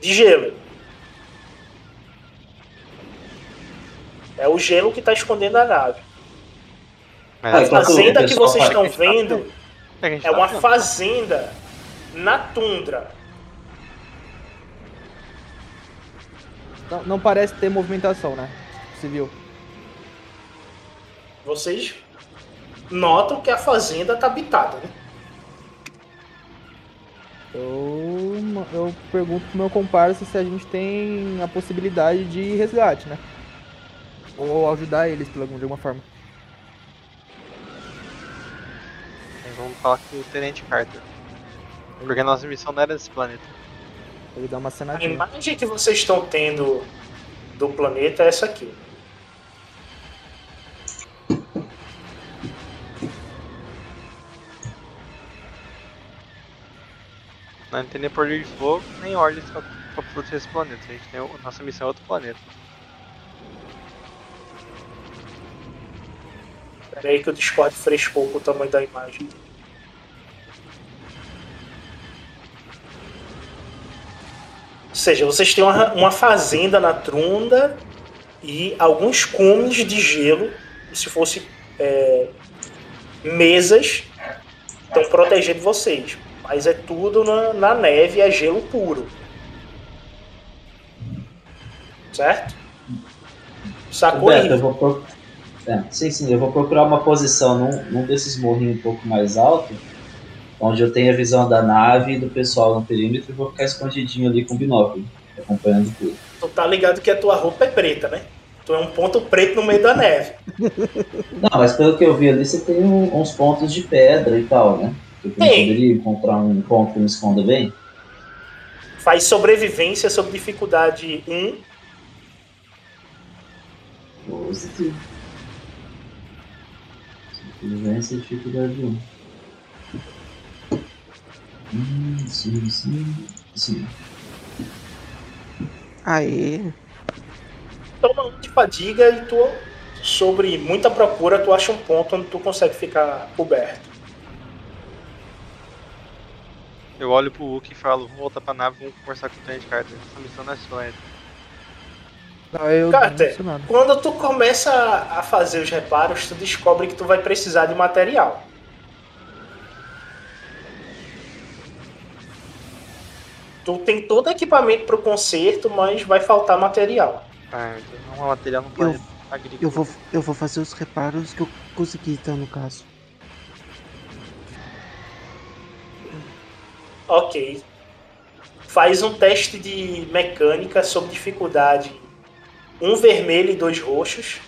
de gelo. É o gelo que está escondendo a nave. Mas A então fazenda que pessoal vocês fala estão vendo É, que é uma fazenda na tundra. Não, não parece ter movimentação, né? Civil. Vocês notam que a fazenda está habitada, né? Eu, eu pergunto pro meu comparsa se a gente tem a possibilidade de resgate, né? Ou ajudar eles de alguma de alguma forma. Vamos falar com o Tenente Carter. Porque a nossa missão não era desse planeta. Ele dá uma A cenadinha. imagem que vocês estão tendo do planeta é essa aqui. Não tem nem poder de fogo, nem ordens pra, pra proteger esse planeta. A gente tem, o- nossa missão é outro planeta. Pera aí que o Discord frescou com o tamanho da imagem. Ou seja, vocês têm uma, uma fazenda na Trunda e alguns cumes de gelo, se fosse é, mesas, estão protegendo vocês. Mas é tudo na, na neve, é gelo puro. Certo? Sacou Beto, aí? eu vou pro... é, sim, sim, eu vou procurar uma posição num, num desses morrinhos um pouco mais alto, onde eu tenha a visão da nave e do pessoal no perímetro e vou ficar escondidinho ali com o binóculo, acompanhando tudo. Tu tá ligado que a tua roupa é preta, né? Tu é um ponto preto no meio da neve. Não, mas pelo que eu vi ali, você tem um- uns pontos de pedra e tal, né? Eu Tem. poderia encontrar um ponto que me esconda bem. Faz sobrevivência sob dificuldade 1. Positivo. Sobrevivência dificuldade 1. Hum, sim, sim, sim. Aê. Toma um de fadiga e tu, sobre muita procura, tu acha um ponto onde tu consegue ficar coberto. Eu olho pro Wookie e falo, vamos voltar pra nave, vamos conversar com o Tenente Carter. Essa missão não é sua ainda. Não, eu Carter, não quando tu começa a fazer os reparos, tu descobre que tu vai precisar de material. Tu tem todo equipamento para o conserto, mas vai faltar material. Ah, então não é material no Eu, planeta agrícola. eu, vou, eu vou fazer os reparos que eu consegui, então, no caso. Ok. Faz um teste de mecânica sob dificuldade um vermelho e dois roxos.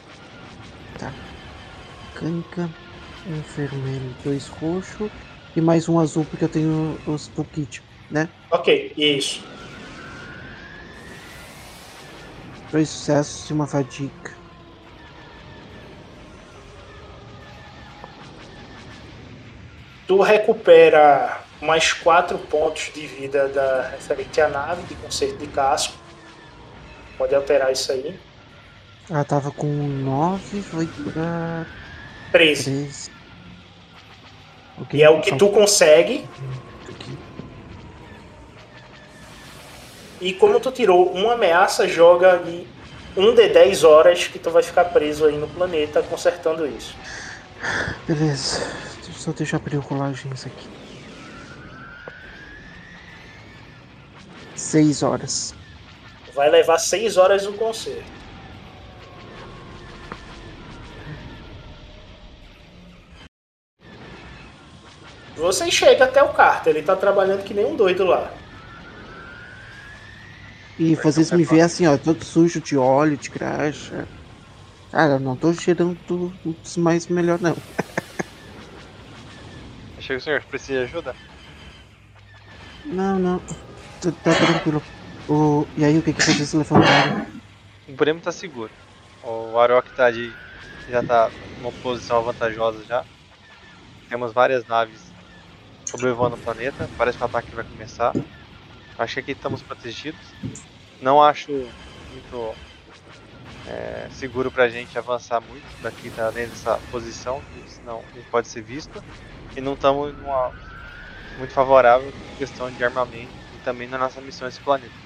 Mecânica, um vermelho, dois roxo e mais um azul, porque eu tenho os toolkit, né? Ok, isso. Dois sucessos e uma fadiga. Tu recupera mais quatro pontos de vida da referente à nave de conserto de casco. Pode alterar isso aí. Ela tava com 9, foi pra 13. 13. Ok, E é o que só tu consegue. E como tu tirou uma ameaça, joga ali um de 10 horas que tu vai ficar preso aí no planeta consertando isso. Beleza. Só deixa eu abrir o colagens aqui. 6 horas. Vai levar 6 horas o conserto. Você chega até o Carter, ele tá trabalhando que nem um doido lá. E vocês me veem assim, ó, todo sujo de óleo, de graxa. Cara, eu não tô cheirando dos mais melhor, não. Chega o senhor, precisa de ajuda? Não, não. Tá, tá tranquilo. O... E aí, o que que vocês levantaram? O Bremo tá seguro. O Arok tá de. já tá numa posição vantajosa já. Temos várias naves sobrevoando o planeta. Parece que o ataque vai começar. Acho que aqui estamos protegidos. Não acho muito é, seguro pra gente avançar muito daqui tá dentro dessa posição, senão gente pode ser visto. E não estamos muito favorável em questão de armamento também na nossa missão nesse planeta.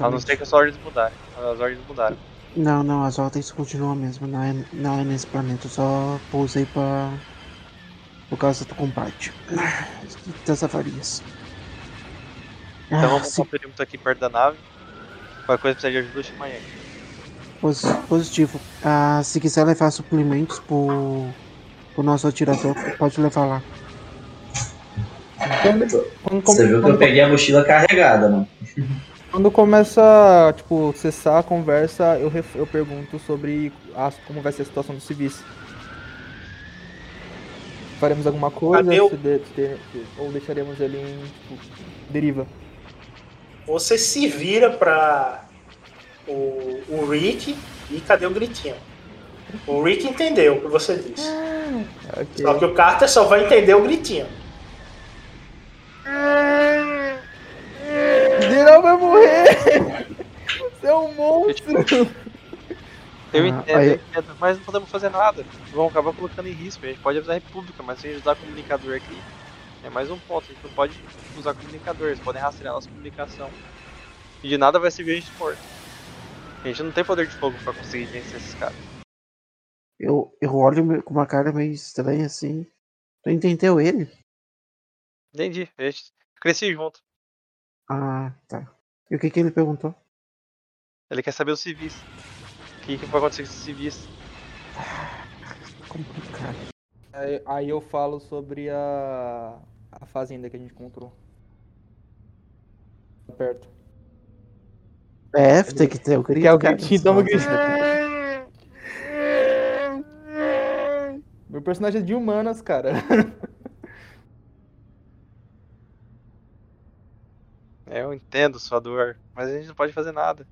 A não Exatamente. ser que as ordens mudarem. As ordens mudaram. Não, não, as ordens continuam mesmo. Não é, não é nesse planeta. Eu só pousei pra. Por causa do combate. (sighs) Das avarias. Então Ah, vamos se- montar um perímetro aqui perto da nave. Qualquer coisa precisa de ajuda, chama aí. Posi- positivo. Ah, se quiser levar suplementos pro, pro nosso atirador, pode levar lá. Quando, Você viu que eu peguei a mochila carregada, mano. quando começa, tipo, cessar a conversa, eu, ref- eu pergunto sobre as- como vai ser a situação dos civis. Faremos alguma coisa se de- se- se- ou deixaremos ele em tipo, deriva? Você se vira pra o, o Rick e cadê o gritinho? O Rick entendeu o que você disse. Ok. Só que o Carter só vai entender o gritinho. Geral vai morrer! Você é um monstro! Eu Ah, entendo, eu entendo, mas não podemos fazer nada. Vamos acabar colocando em risco. A gente pode usar a República, mas se a gente usar comunicador aqui, é mais um ponto. A gente não pode usar comunicador, eles podem rastrear nossa comunicação. E de nada vai servir a gente forte. A gente não tem poder de fogo pra conseguir vencer esses caras. Eu, eu olho com uma cara meio estranha assim. Tu entendeu ele? Entendi, a gente cresci junto. Ah, tá. E o que que ele perguntou? Ele quer saber os civis. O que, que vai acontecer com esses civis? Complicado. Aí, aí eu falo sobre a, a fazenda que a gente encontrou. Perto. É, tem que ter o grito. Quer o cara. (laughs) gritinho? Toma o gritinho. Meu personagem é de humanas, cara. (laughs) eu entendo sua dor, mas a gente não pode fazer nada.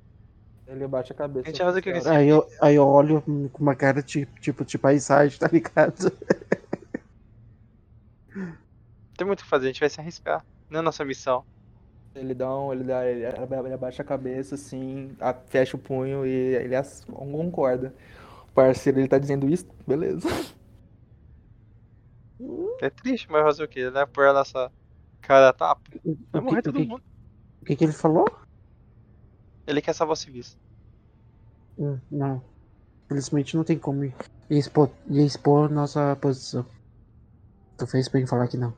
Ele bate a cabeça. A gente vai fazer o que esse Aí eu, aí eu olho com uma cara tipo, tipo de paisagem, tá ligado? Tem muito o que fazer, a gente vai se arriscar. Não é nossa missão. Ele dá um. Ele, dá, ele, ele abaixa a cabeça assim, a- fecha o punho e ele as- concorda. O parceiro ele tá dizendo isso? Beleza. É triste, mas fazer o quê? Né? Por a nossa cara tapa. Vai O morrer todo que, mundo. O que que ele falou? Ele quer salvar civis. Hum, não. Infelizmente não tem como ir expor, expor nossa posição. Tu fez bem falar que não.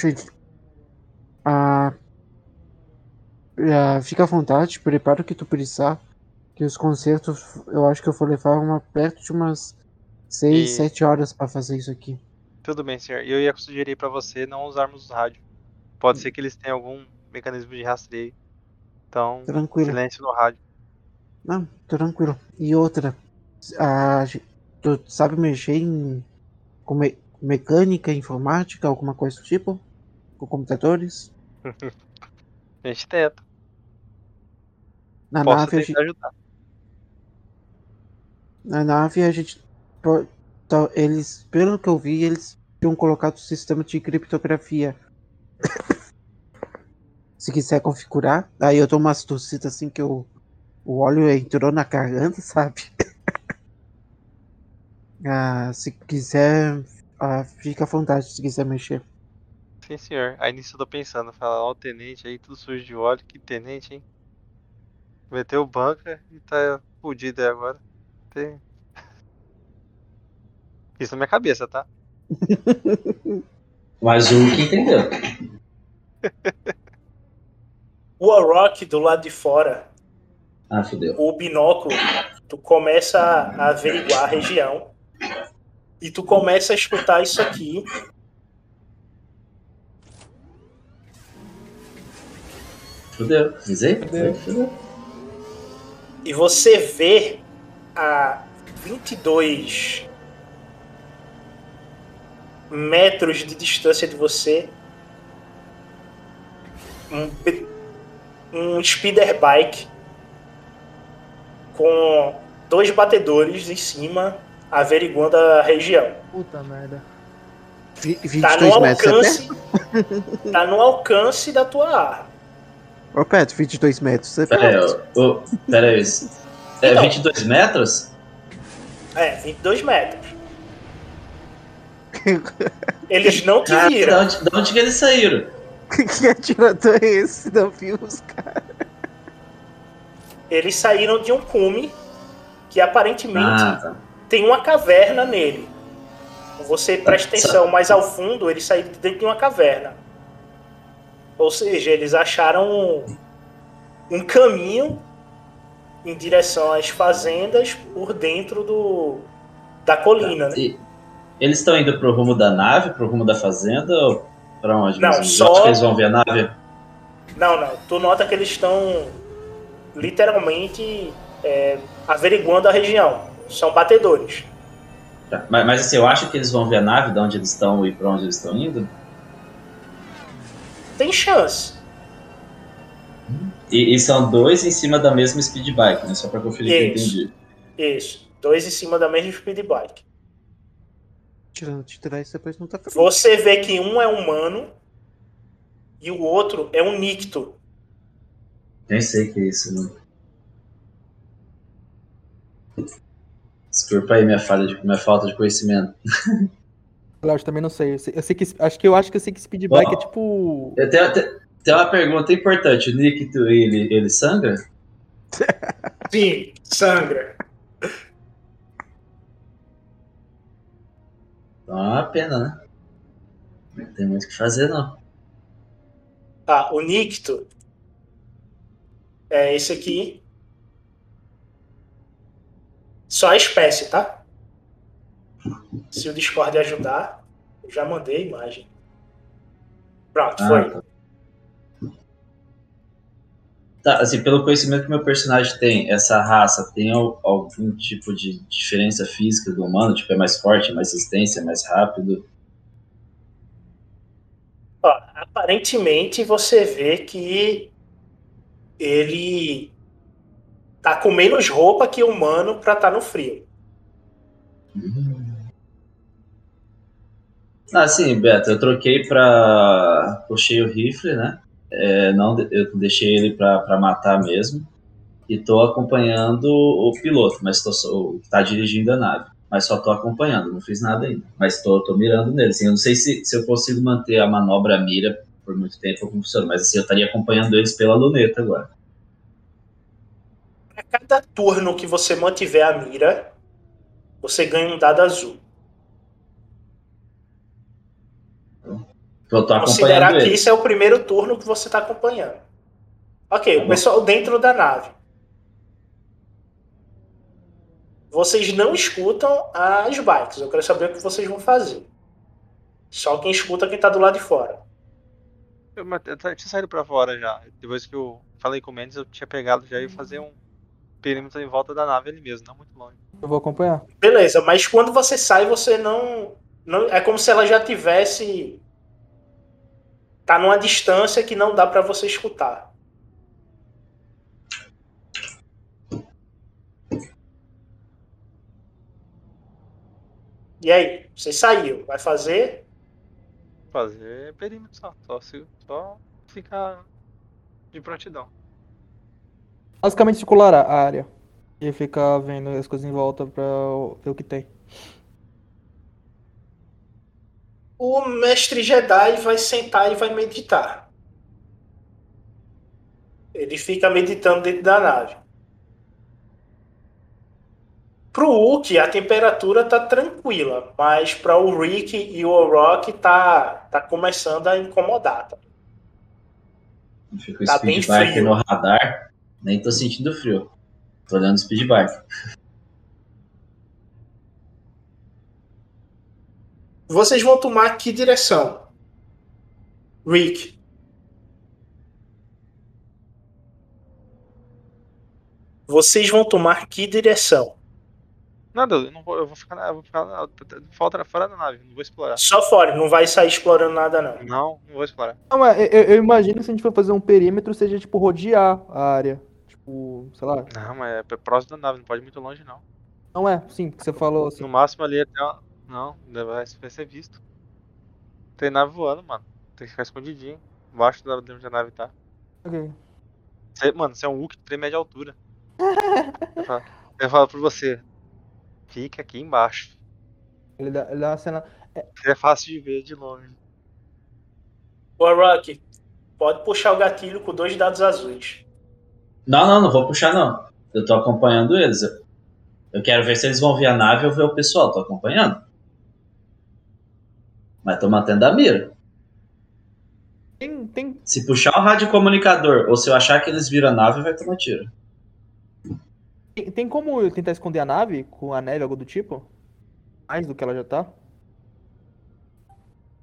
Gente. Ah, ah, fica à vontade, prepara o que tu precisar. Que os concertos, eu acho que eu vou levar uma, perto de umas 6, E- 7 horas pra fazer isso aqui. Tudo bem, senhor. E eu ia sugerir pra você não usarmos o rádio. Pode ser que eles tenham algum mecanismo de rastreio. Então, Tranquilo. silêncio no rádio. Não, tranquilo. E outra, a, tu sabe mexer em com me- mecânica, informática, alguma coisa do tipo? Com computadores? (laughs) A gente tenta. Na Posso nave, a gente, ajudar. na nave a gente. Eles, pelo que eu vi, eles tinham colocado o sistema de criptografia. (coughs) Se quiser configurar, aí eu dou umas tossidas assim que eu, o óleo entrou na garganta, (laughs) sabe? ah, se quiser, ah, fica à vontade se quiser mexer. Sim, senhor. Aí nisso eu tô pensando, falar, ó, o tenente aí, tudo sujo de óleo. Que tenente, hein? Meteu o banca e tá fudido aí agora. Tem... (laughs) Isso na minha cabeça, tá? Mas o que entendeu? O Rock do lado de fora, Ah, fodeu. o binóculo, tu começa a averiguar a região e tu começa a escutar isso aqui. Fodeu. Dizer? Fodeu. e você vê a 22 metros de distância de você um, um speeder bike com dois batedores em cima averiguando a região. Puta merda. Tá 22 no metros, alcance. você (laughs) tá no alcance da tua arma. Ô, Petro, 22 metros, você Pera aí, ô, ô, pera aí. É Então. 22 metros? É, 22 metros. Eles não te Cara, de viram. onde, de onde que eles saíram? que atirador é esse? Não viu os caras? Eles saíram de um cume que aparentemente Ah, tá. tem uma caverna nele. Você presta atenção mais ao fundo, eles saíram de dentro de uma caverna. Ou seja, eles acharam um, um caminho em direção às fazendas por dentro do da colina, né? E eles estão indo pro rumo da nave, pro rumo da fazenda ou pra onde? Não, só- eles vão ver a nave? Não, não. Tu nota que eles estão literalmente é, averiguando a região. São batedores. Tá, Mas, mas assim, eu acho que eles vão ver a nave, de onde eles estão e pra onde eles estão indo. Tem chance. E, e são dois em cima da mesma speed bike, né? Só pra conferir que eu entendi. Isso. Dois em cima da mesma speed bike. Tirando tirar isso depois não tá feliz. Você vê que um é humano e o outro é um nicto. Nem sei que é isso, né? Desculpa aí minha, falha de, minha falta de conhecimento. (laughs) Eu acho também não sei. Eu sei, eu sei que. Acho que eu acho que eu sei que speed bike Ó. é tipo. Eu tenho, tem, uma pergunta importante. O Nikito, ele, ele sangra? Sim, sangra. (laughs) Então é uma pena, né? Não tem muito o que fazer, não. Tá, o nicto é esse aqui. Só a espécie, tá? Se o Discord ajudar, já mandei a imagem. Pronto, Ah, foi. tá. Tá, assim, pelo conhecimento que meu personagem tem, essa raça tem al- algum tipo de diferença física do humano? Tipo, é mais forte, mais resistência, mais rápido? Ó, aparentemente você vê que ele tá com menos roupa que o humano pra estar no frio. Ah, sim, Beto, eu troquei pra. Puxei o rifle, né? É, não, eu deixei ele pra matar mesmo. E tô acompanhando o piloto, mas tô o que tá dirigindo a nave. Mas só tô acompanhando, não fiz nada ainda. Mas tô mirando nele. Assim, eu não sei se, se eu consigo manter a manobra mira por muito tempo como funciona, mas assim, eu estaria acompanhando eles pela luneta agora. A cada turno que você mantiver a mira, você ganha um dado azul. Eu tô Considerar que eles. isso é o primeiro turno que você está acompanhando. Ok, o pessoal dentro da nave. Vocês não escutam as bikes. Eu quero saber o que vocês vão fazer. Só quem escuta é quem tá do lado de fora. Eu, mas eu tinha saído pra fora já. Depois que eu falei com o Mendes, eu tinha pegado já e fazer um perímetro em volta da nave ali mesmo, não muito longe. Eu vou acompanhar. Beleza, mas quando você sai, você não. não é como se ela já tivesse. Tá numa distância que não dá pra você escutar. E aí? Você saiu. Vai fazer? Fazer perímetro só. Só, só ficar de prontidão. Basicamente circular a área. E ficar vendo as coisas em volta pra ver o que tem. O mestre Jedi vai sentar e vai meditar. Ele fica meditando dentro da nave. Pro Hulk, a temperatura tá tranquila, mas para o Rick e o Rock tá, tá começando a incomodar. tá? Fica o Tá bem speed bike frio. no radar, nem tô sentindo frio. Tô olhando o speed bike. Vocês vão tomar que direção? Rick. Vocês vão tomar que direção? Nada, eu não vou, eu vou ficar, na, eu vou ficar na, falta fora da nave, não vou explorar. Só fora, não vai sair explorando nada não. Não, não vou explorar. Não, mas eu, eu- imagino que se a gente for fazer um perímetro, seja tipo rodear a área. Tipo, sei lá. Não, mas é próximo da nave, não pode ir muito longe não. Não é, sim, que você falou assim. No máximo ali até. uma- Não, vai vai ser visto. Tem nave voando, mano. Tem que ficar escondidinho. Embaixo da de onde a nave tá. Ok. Cê- mano, você é um Hulk de 3 metros de altura. (laughs) eu, falo, eu falo pra você. Fica aqui embaixo. Ele dá, ele dá uma cena. que É fácil de ver de longe. Ô, Rock, pode puxar o gatilho com dois dados azuis. Não, não, não vou puxar não. Eu tô acompanhando eles. Eu- Eu quero ver se eles vão ver a nave ou ver o pessoal. Tô acompanhando. Mas tô mantendo a mira. Tem, tem, Se puxar o rádio comunicador ou se eu achar que eles viram a nave, vai tomar tiro. tem, tem como eu tentar esconder a nave com a neve, algo do tipo? Mais do que ela já tá?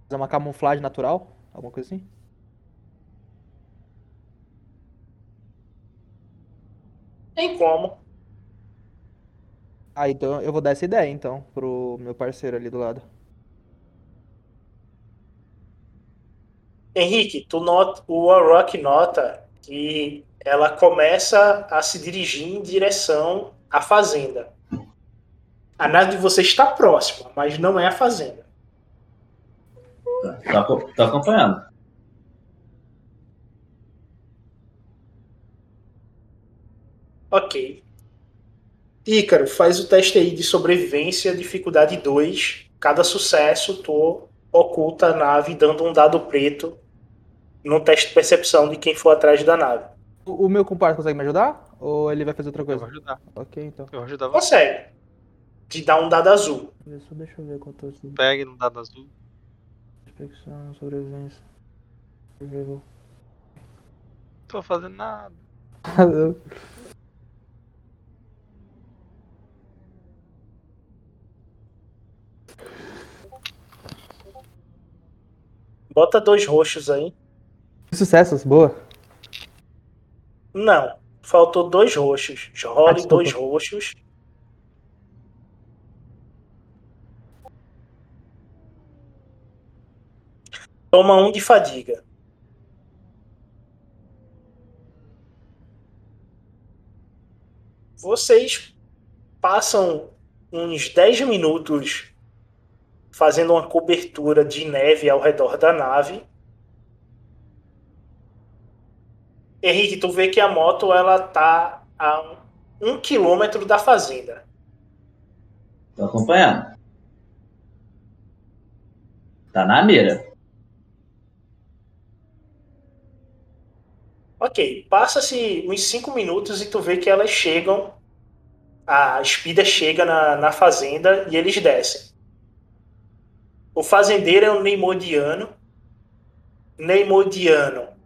Fazer uma camuflagem natural? Alguma coisa assim? Tem como. Ah, então eu vou dar essa ideia então pro meu parceiro ali do lado. Henrique, tu nota, o Warrock nota que ela começa a se dirigir em direção à fazenda. A nave de você está próxima, mas não é a fazenda. Tô, aco- tô acompanhando. Ok. Ícaro, faz o teste aí de sobrevivência, dificuldade 2. Cada sucesso, tu oculta a nave dando um dado preto no teste de percepção de quem for atrás da nave. O, o meu compadre consegue me ajudar? Ou ele vai fazer outra Eu vou coisa? ajudar. Ok, então. Eu vou ajudar você. Consegue. Te dá um dado azul. Só deixa eu ver quanto eu. Pegue no dado azul. Inspeção, sobrevivência. Survival. Tô fazendo nada. Bota dois roxos aí. Sucessos, boa. Não. Faltou dois roxos. Ah, Role desculpa. dois roxos. Toma um de fadiga. Vocês passam uns 10 minutos fazendo uma cobertura de neve ao redor da nave. Henrique, tu vê que a moto ela tá a um, um quilômetro da fazenda. Tô acompanhando. Tá na mira. Ok, passa-se uns 5 minutos e tu vê que elas chegam. A Speeder chega na, na fazenda e eles descem. O fazendeiro é um Neimodiano. Neimodiano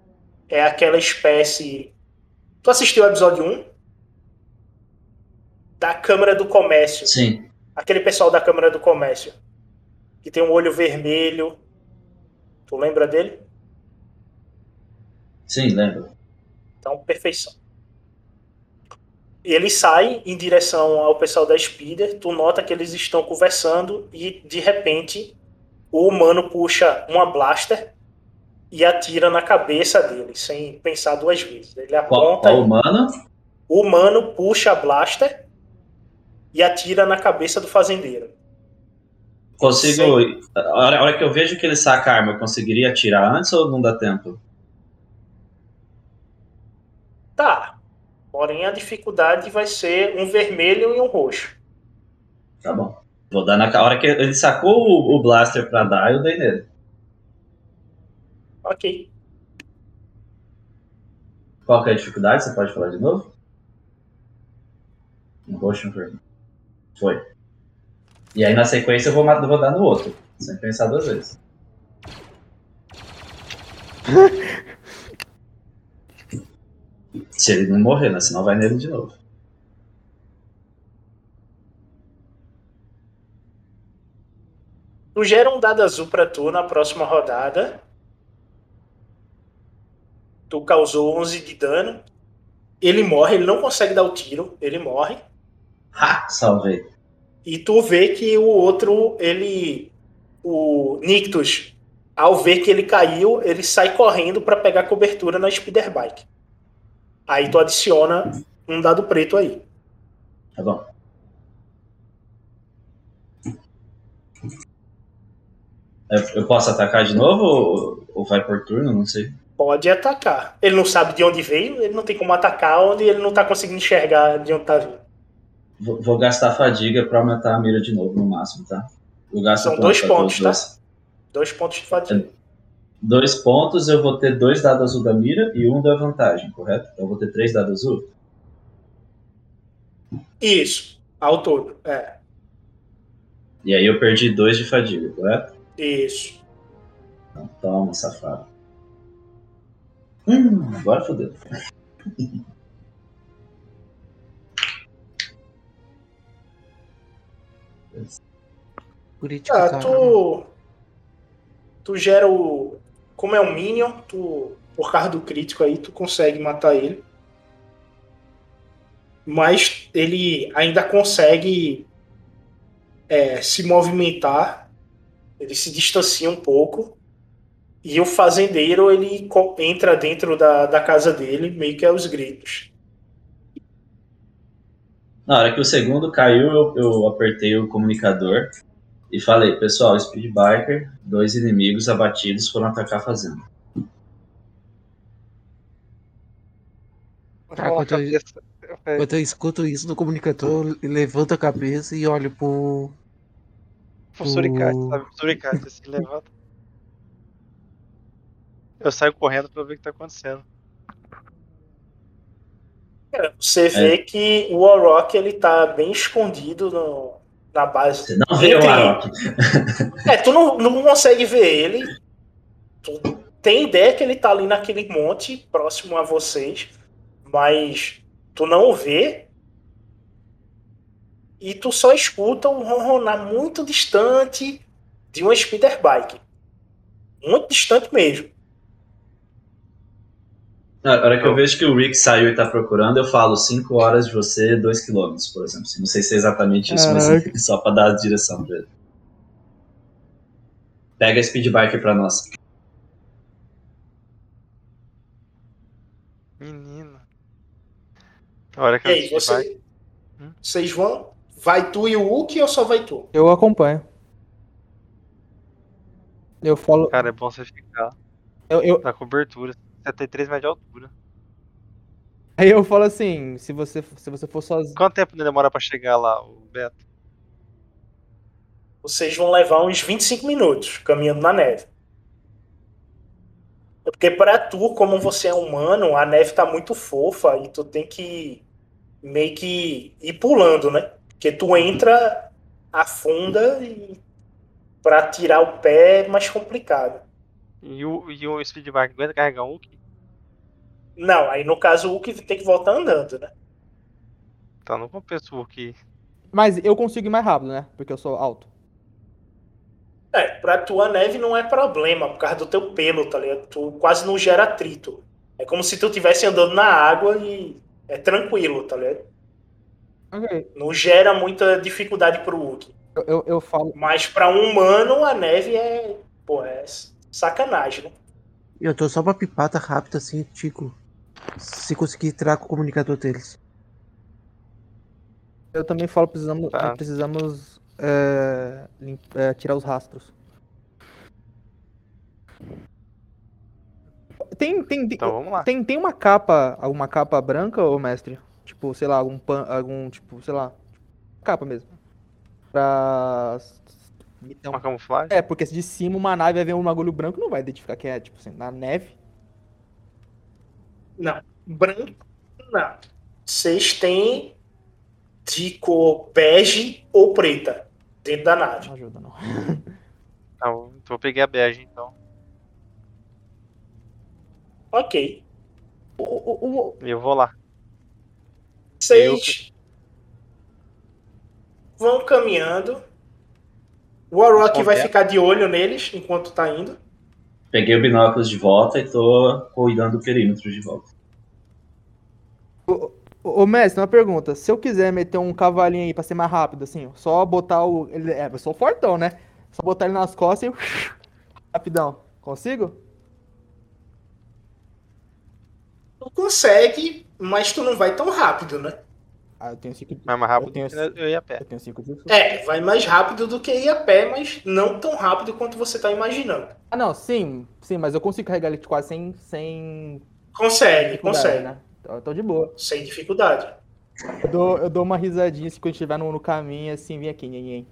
é aquela espécie. Tu assistiu ao episódio 1? Da Câmara do Comércio. Sim. Aquele pessoal da Câmara do Comércio. Que tem um olho vermelho. Tu lembra dele? Sim, lembro. Então, perfeição. E ele sai em direção ao pessoal da Speeder. Tu nota que eles estão conversando e, de repente, o humano puxa uma blaster e atira na cabeça dele, sem pensar duas vezes. Ele aponta. qual humano? O humano puxa a blaster e atira na cabeça do fazendeiro. Consigo. A hora, a hora que eu vejo que ele saca a arma, eu conseguiria atirar antes ou não dá tempo? Tá. Porém, a dificuldade vai ser um vermelho e um roxo. Tá bom. Vou dar na a hora que ele sacou o, o blaster pra dar, eu dei nele. Ok. Qual é a dificuldade? Você pode falar de novo? Roxo um vermelho. Foi. E aí na sequência eu vou, vou dar no outro, sem pensar duas vezes. Se ele não morrer, né? Senão vai nele de novo. Tu gera um dado azul pra tu na próxima rodada tu causou 11 de dano. Ele morre, ele não consegue dar o tiro, ele morre. Ha, salvei. E tu vê que o outro, ele. O Nictus, ao ver que ele caiu, ele sai correndo para pegar cobertura na speeder bike. Aí tu adiciona um dado preto aí. Tá bom. Eu posso atacar de novo ou vai por turno? Não sei. Pode atacar. Ele não sabe de onde veio, ele não tem como atacar onde ele não tá conseguindo enxergar de onde tá vindo. Vou, vou gastar fadiga pra aumentar a mira de novo no máximo, tá? Eu gasto São dois pontos, tá? dois. Dois pontos de fadiga. Dois pontos, eu vou ter dois dados azul da mira e um da vantagem, correto? Então eu vou ter três dados azul. Isso, ao todo. É, E aí eu perdi dois de fadiga, correto? isso. Então toma, safado. Hum, agora fodeu. Crítico, Ah, tu. Tu gera o. Como é um Minion, tu. Por causa do crítico aí, tu consegue matar ele. Mas ele ainda consegue é, se movimentar. Ele se distancia um pouco. E o fazendeiro ele entra dentro da, da casa dele, meio que aos gritos. Na hora que o segundo caiu, eu, eu apertei o comunicador e falei, pessoal, Speed Biker, dois inimigos abatidos foram atacar a fazenda. Cara, quando, eu, quando eu escuto isso no comunicador, eu levanto a cabeça e olho pro. O suricate, sabe? Suricate assim levanta. Eu saio correndo pra ver o que tá acontecendo. Cara, Você vê que o Warrock ele tá bem escondido no, na base. Você não vê o Arok. (laughs) É, tu não, não consegue ver ele. Tu tem ideia que ele tá ali naquele monte próximo a vocês, mas tu não o vê. E tu só escuta um ronronar muito distante de uma speeder bike. Muito distante mesmo. Na hora que eu vejo que o Rick saiu e tá procurando, eu falo 5 horas de você, 2 km, por exemplo. Não sei se é exatamente isso, mas (laughs) só pra dar a direção pra ele. Pega a Speed Biker pra nós. Menino. A hora que E vai. você, vocês vão? Vai tu e o Hulk ou só vai tu? Eu acompanho. Eu falo. Cara, é bom você ficar Eu, eu, na cobertura. 73 metros de altura. aí eu falo assim, se você, se você for sozinho. Quanto tempo demora pra chegar lá, o Beto? Vocês vão levar uns 25 minutos caminhando na neve. Porque para tu, como você é humano, a neve tá muito fofa e tu tem que meio que ir pulando, né? Porque tu entra, afunda e para tirar o pé é mais complicado. E o, e o Speedbike aguenta carregar um Hulk? Não, aí no caso o Hulk tem que voltar andando, né? Então não compensa o Hulk. Mas eu consigo ir mais rápido, né? Porque eu sou alto. É, pra tu a neve não é problema por causa do teu pelo, tá ligado? Tu quase não gera atrito. É como se tu estivesse andando na água e é tranquilo, tá ligado? Ok. Não gera muita dificuldade pro Hulk. Eu, eu, eu falo. Mas pra um humano a neve é, pô, é sacanagem, né? Eu tô só pra pipata rápida assim, Tico. Se conseguir entrar com o comunicador deles. Eu também falo, precisamos, Tá. precisamos é, é, tirar os rastros. Tem, tem, tem, Então vamos lá. tem, tem uma capa, alguma capa branca, ô mestre? Tipo, sei lá, algum pan, algum, tipo, sei lá, capa mesmo. Pra... Então, Uma camuflagem? é, porque se de cima uma nave vai ver um bagulho branco, não vai identificar que é, tipo assim, na neve. Não, branco não. Vocês têm de cor bege ou preta dentro da nave. Não ajuda, não. (laughs) Então, então eu peguei a bege, então. Ok. O- o- o- eu vou lá. Vocês vão caminhando. O Warrock vai Esconder. ficar de olho neles enquanto tá indo. Peguei o binóculos de volta e tô cuidando do perímetro de volta. Ô, ô, mestre, uma pergunta. Se eu quiser meter um cavalinho aí pra ser mais rápido, assim, só botar o. Ele, é, eu sou fortão, né? Só botar ele nas costas e. (laughs) Rapidão. Consigo? Tu consegue, mas tu não vai tão rápido, né? Ah, eu tenho 5 Mas mais rápido eu tenho, do que eu ia a pé. eu tenho 5 de É, vai mais rápido do que ir a pé, mas não tão rápido quanto você tá imaginando. Ah, não, sim, sim, mas eu consigo carregar ele quase sem, sem Consegue, dificuldade, consegue. né? Eu tô de boa. Sem dificuldade. Eu dou, eu dou uma risadinha assim quando estiver no, no caminho, assim, vem aqui, nhenhen.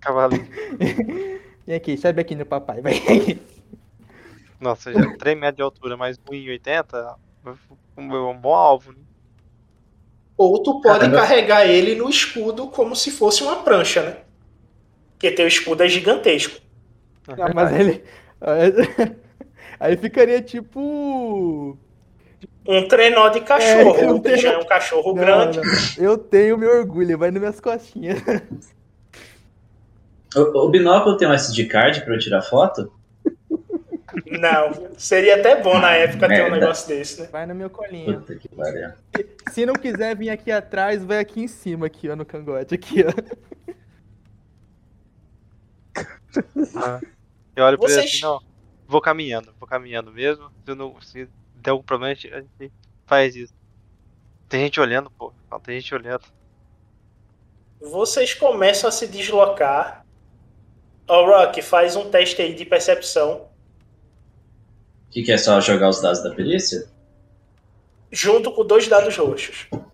Cavalinho. (laughs) Vem aqui, sobe aqui no papai, vem aqui. Nossa, já 3 metros de altura, mais 1,80. Um um bom alvo, né? Ou tu pode Caramba. carregar ele no escudo como se fosse uma prancha, né? Porque teu escudo é gigantesco. É Ah, mas ele. (laughs) Aí ficaria tipo. Um trenó de cachorro. É, bicho tenho- é um cachorro Não, grande. não. Eu tenho meu orgulho, vai nas minhas costinhas. (laughs) O, o binóculo tem um SD card pra eu tirar foto? Não, seria até bom na época ter um Merda. negócio desse, né? Vai no meu colinho. Puta que pariu. Se não quiser vir aqui atrás, vai aqui em cima, aqui, ó, no cangote, aqui, ó. Eu olho pra ele Vocês- assim, não. Vou caminhando, vou caminhando mesmo. Se, não, se der algum problema, a gente, faz isso. Tem gente olhando, pô. Tem gente olhando. Vocês começam a se deslocar. Ó, Rock, faz um teste aí de percepção. O que, que é só jogar os dados da perícia? Junto com dois dados roxos. Deixa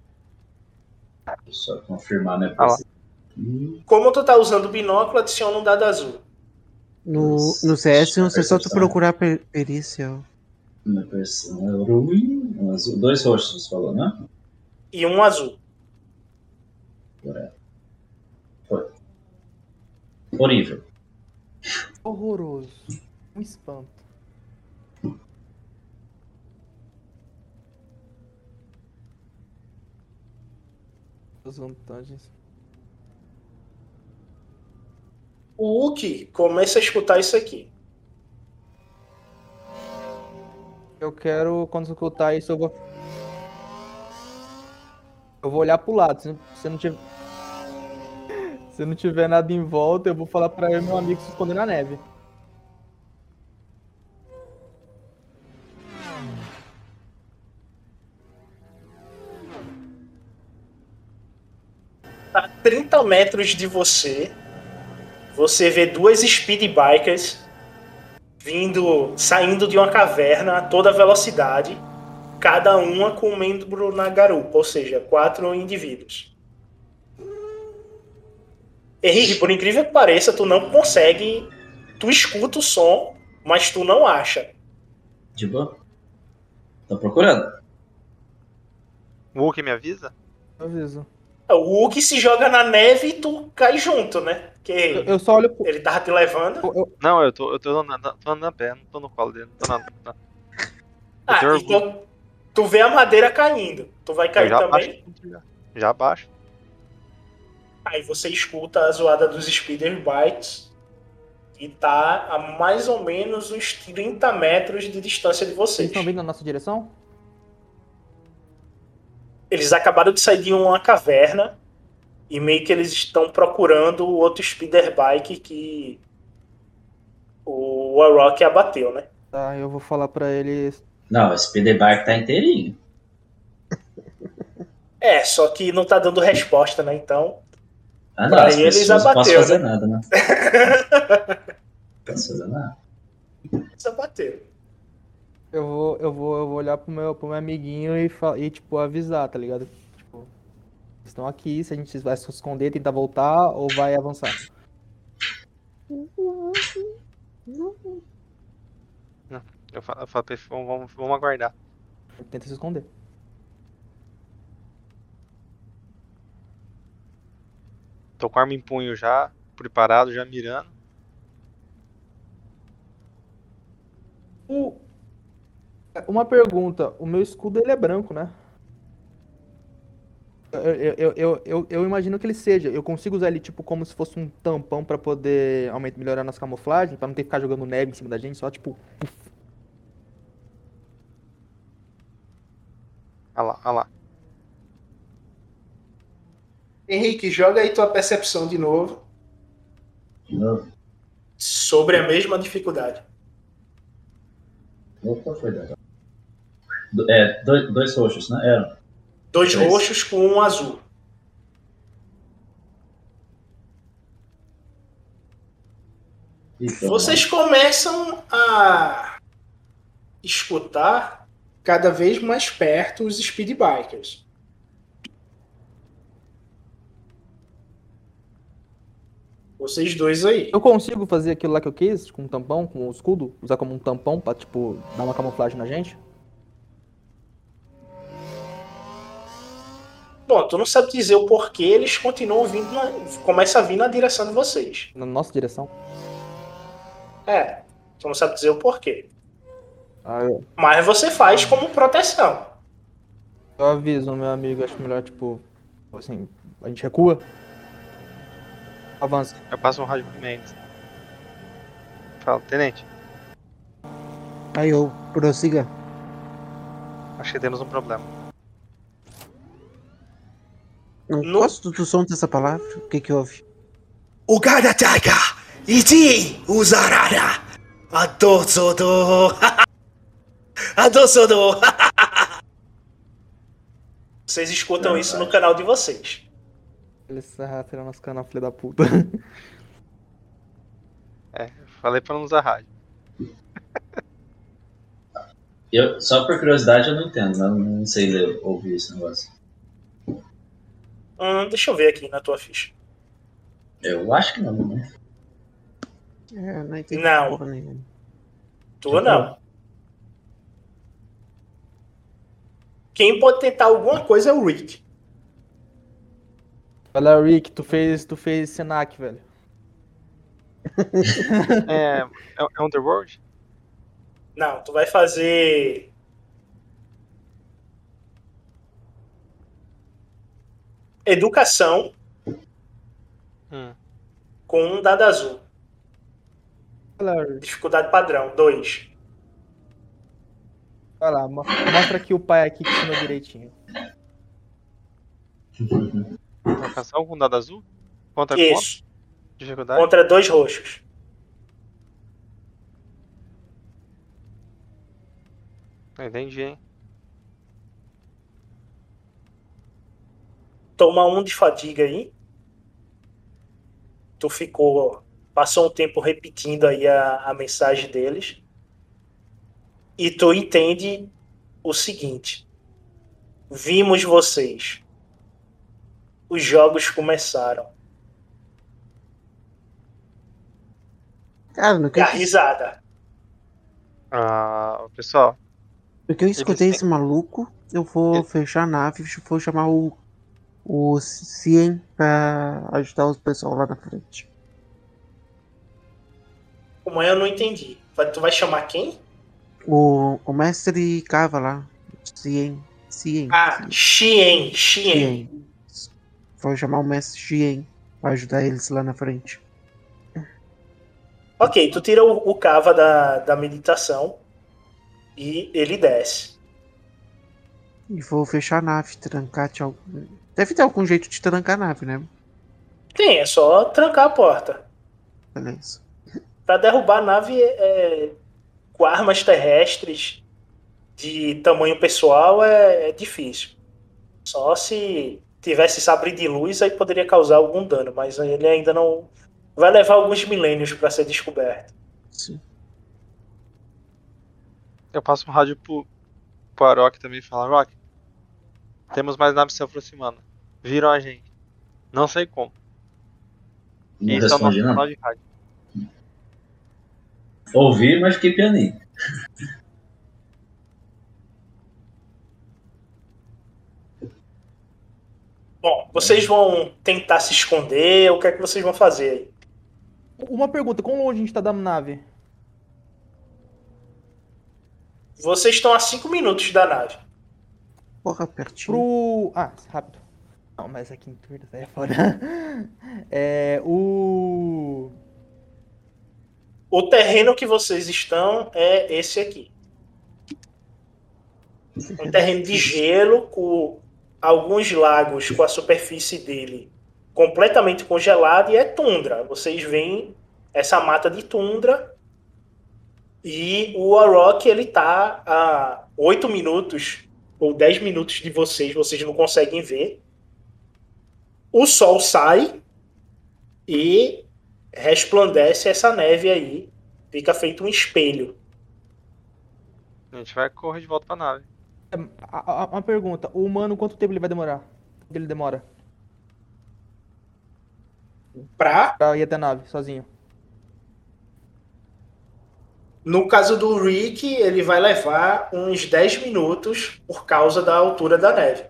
eu só confirmar minha Ah lá. percepção. Hum, Como tu tá usando o binóculo, adiciona um dado azul. No, no CS, você só tu procurar per- perícia. ó. Minha percepção ruim. Um azul- Dois roxos, você falou, né? E um azul. Foi. Horrível. Horroroso. Um espanto. As vantagens. O Uki começa a escutar isso aqui. Eu quero, quando escutar isso, eu vou. Eu vou olhar pro lado. Se se não tiver. (laughs) Se não tiver nada em volta, eu vou falar pra eu e meu amigo se esconder na neve. 30 metros de você, você vê duas speed bikers vindo, saindo de uma caverna a toda velocidade, cada uma com um membro na garupa, ou seja, quatro indivíduos. Henrique, por incrível que pareça, tu não consegue, tu escuta o som, mas tu não acha. De boa? Tô procurando. O Hulk me avisa? Eu aviso. O Hulk se joga na neve e tu cai junto, né? Eu, Porque eu só olho pro. ele tava te levando. eu- eu- Não, eu tô, eu tô, na, tô andando a pé, não tô no colo dele. Não tô na, na- Ah, então tu vê a madeira caindo. Tu vai eu cair já também? baixo. Já, já baixo. Aí você escuta a zoada dos speeder bikes e tá a mais ou menos uns 30 metros de distância de Vocês vocês. estão vindo na nossa direção? Eles acabaram de sair de uma caverna e meio que eles estão procurando o outro speeder bike que o Warrock abateu, né? Tá, eu vou falar pra eles. Não, esse PD Bike tá inteirinho. É, só que não tá dando resposta, né? Então, Ah, não, Pra as eles pessoas não posso abateu, fazer né? nada, né? (laughs) Não posso fazer nada. eles abateram. Eu vou, eu vou, eu vou olhar pro meu, pro meu amiguinho e, e, tipo, avisar, tá ligado? Tipo, estão aqui, se a gente vai se esconder, tentar voltar ou vai avançar. Eu falo, eu falo pra ele, vamos, vamos, vamos aguardar. Tenta se esconder. Tô com a arma em punho já, preparado, já mirando. O... Uma pergunta, o meu escudo ele é branco, né? Eu, eu, eu, eu, eu, eu imagino que ele seja. Eu consigo usar ele tipo como se fosse um tampão pra poder aumentar, melhorar nossa camuflagem, pra não ter que ficar jogando neve em cima da gente, só tipo. Olha lá, olha lá. Henrique, joga aí tua percepção de novo De novo. sobre a mesma dificuldade. Opa, foi legal. É, dois, dois roxos, né? Eram. Dois, roxos com um azul. Então, Vocês começam a escutar cada vez mais perto os speedbikers. Vocês dois aí. Eu consigo fazer aquilo lá que eu quis, com um tampão, com o um escudo? Usar como um tampão pra, tipo, dar uma camuflagem na gente? Bom, tu não sabe dizer o porquê eles continuam vindo, na, começa a vir na direção de vocês. Na nossa direção? É, tu não sabe dizer o porquê. Ah, eu, Mas você faz como proteção. eu aviso, meu amigo, acho melhor, tipo, assim, a gente recua. Avança. Eu passo um rádio pro Mendes. Fala, tenente, Aí eu prossiga. acho que temos um problema. Não no... gosto do som dessa palavra. O que é que houve? O Gadataiga! Iti! Usarara! Adosodo! (laughs) Adosodo! (laughs) Vocês escutam isso no canal de vocês. Essa rata no nosso canal, filha da puta. (laughs) É, falei pra não usar rádio. Eu, só por curiosidade eu não entendo, né? eu não sei ler, ouvir esse negócio. Hum, deixa eu ver aqui na tua ficha. Eu acho que não, né? É, não entendi Não. porra nenhuma. Tua não. Quem pode tentar alguma coisa é o Rick. Olha, Rick, tu fez, tu fez Senac, velho. (laughs) É, é, é Underworld? Não, tu vai fazer. Educação Hum. com um dado azul. Olha, Rick. Dificuldade padrão, 2. Vai lá, mo- mostra aqui o pai aqui que ensinou direitinho. Marcação com dado azul? Contra quanto? Isso. Dificuldade? Contra dois roxos. Entendi, hein? Toma um de fadiga aí. Tu ficou. Passou um tempo repetindo aí a, a mensagem deles. E tu entende o seguinte. Vimos vocês. Os jogos começaram. Cara, no que, E a risada. Ah, pessoal, no que eu escutei Eles esse maluco, eu vou fechar a nave e vou chamar o, o Cien pra ajudar os pessoal lá na frente. Como é, eu não entendi. Tu vai chamar quem? O, o mestre Cava lá. Cien. Cien. Ah, Xien. Xien. Vou chamar o mestre Xien pra ajudar eles lá na frente. Ok, tu tira o, o cava da, da meditação e ele desce. E vou fechar a nave, trancar. algum- Deve ter algum jeito de trancar a nave, né? Tem, é só trancar a porta. Beleza. Pra derrubar a nave é, com armas terrestres de tamanho pessoal é, é difícil. Só se tivesse sabre de luz aí poderia causar algum dano, mas ele ainda não. Vai levar alguns milênios pra ser descoberto. Sim. eu passo um rádio pro, pro Arok também e falo, Rock, temos mais naves se aproximando. Viram a gente. Não sei como. Não Isso é o nosso canal de rádio. Ouvi, mas fiquei pianinho. Bom, vocês vão tentar se esconder, o que é que vocês vão fazer aí? Uma pergunta, quão longe a gente tá da nave? Vocês estão a 5 minutos da nave. Porra, pertinho. Pro. Ah, rápido. Não, mas aqui em Turdas aí é foda. É. O. O terreno que vocês estão é esse aqui. Um terreno de gelo com alguns lagos com a superfície dele completamente congelada e é tundra. Vocês veem essa mata de tundra e o Arok ele tá a 8 minutos ou 10 minutos de vocês, vocês não conseguem ver. O sol sai e resplandece essa neve aí. Fica feito um espelho. A gente vai correr de volta pra nave. A- a- Uma pergunta, o humano quanto tempo ele vai demorar? Ele demora? Pra, Pra ir até a nave, sozinho. no caso do Rick, ele vai levar uns 10 minutos por causa da altura da neve.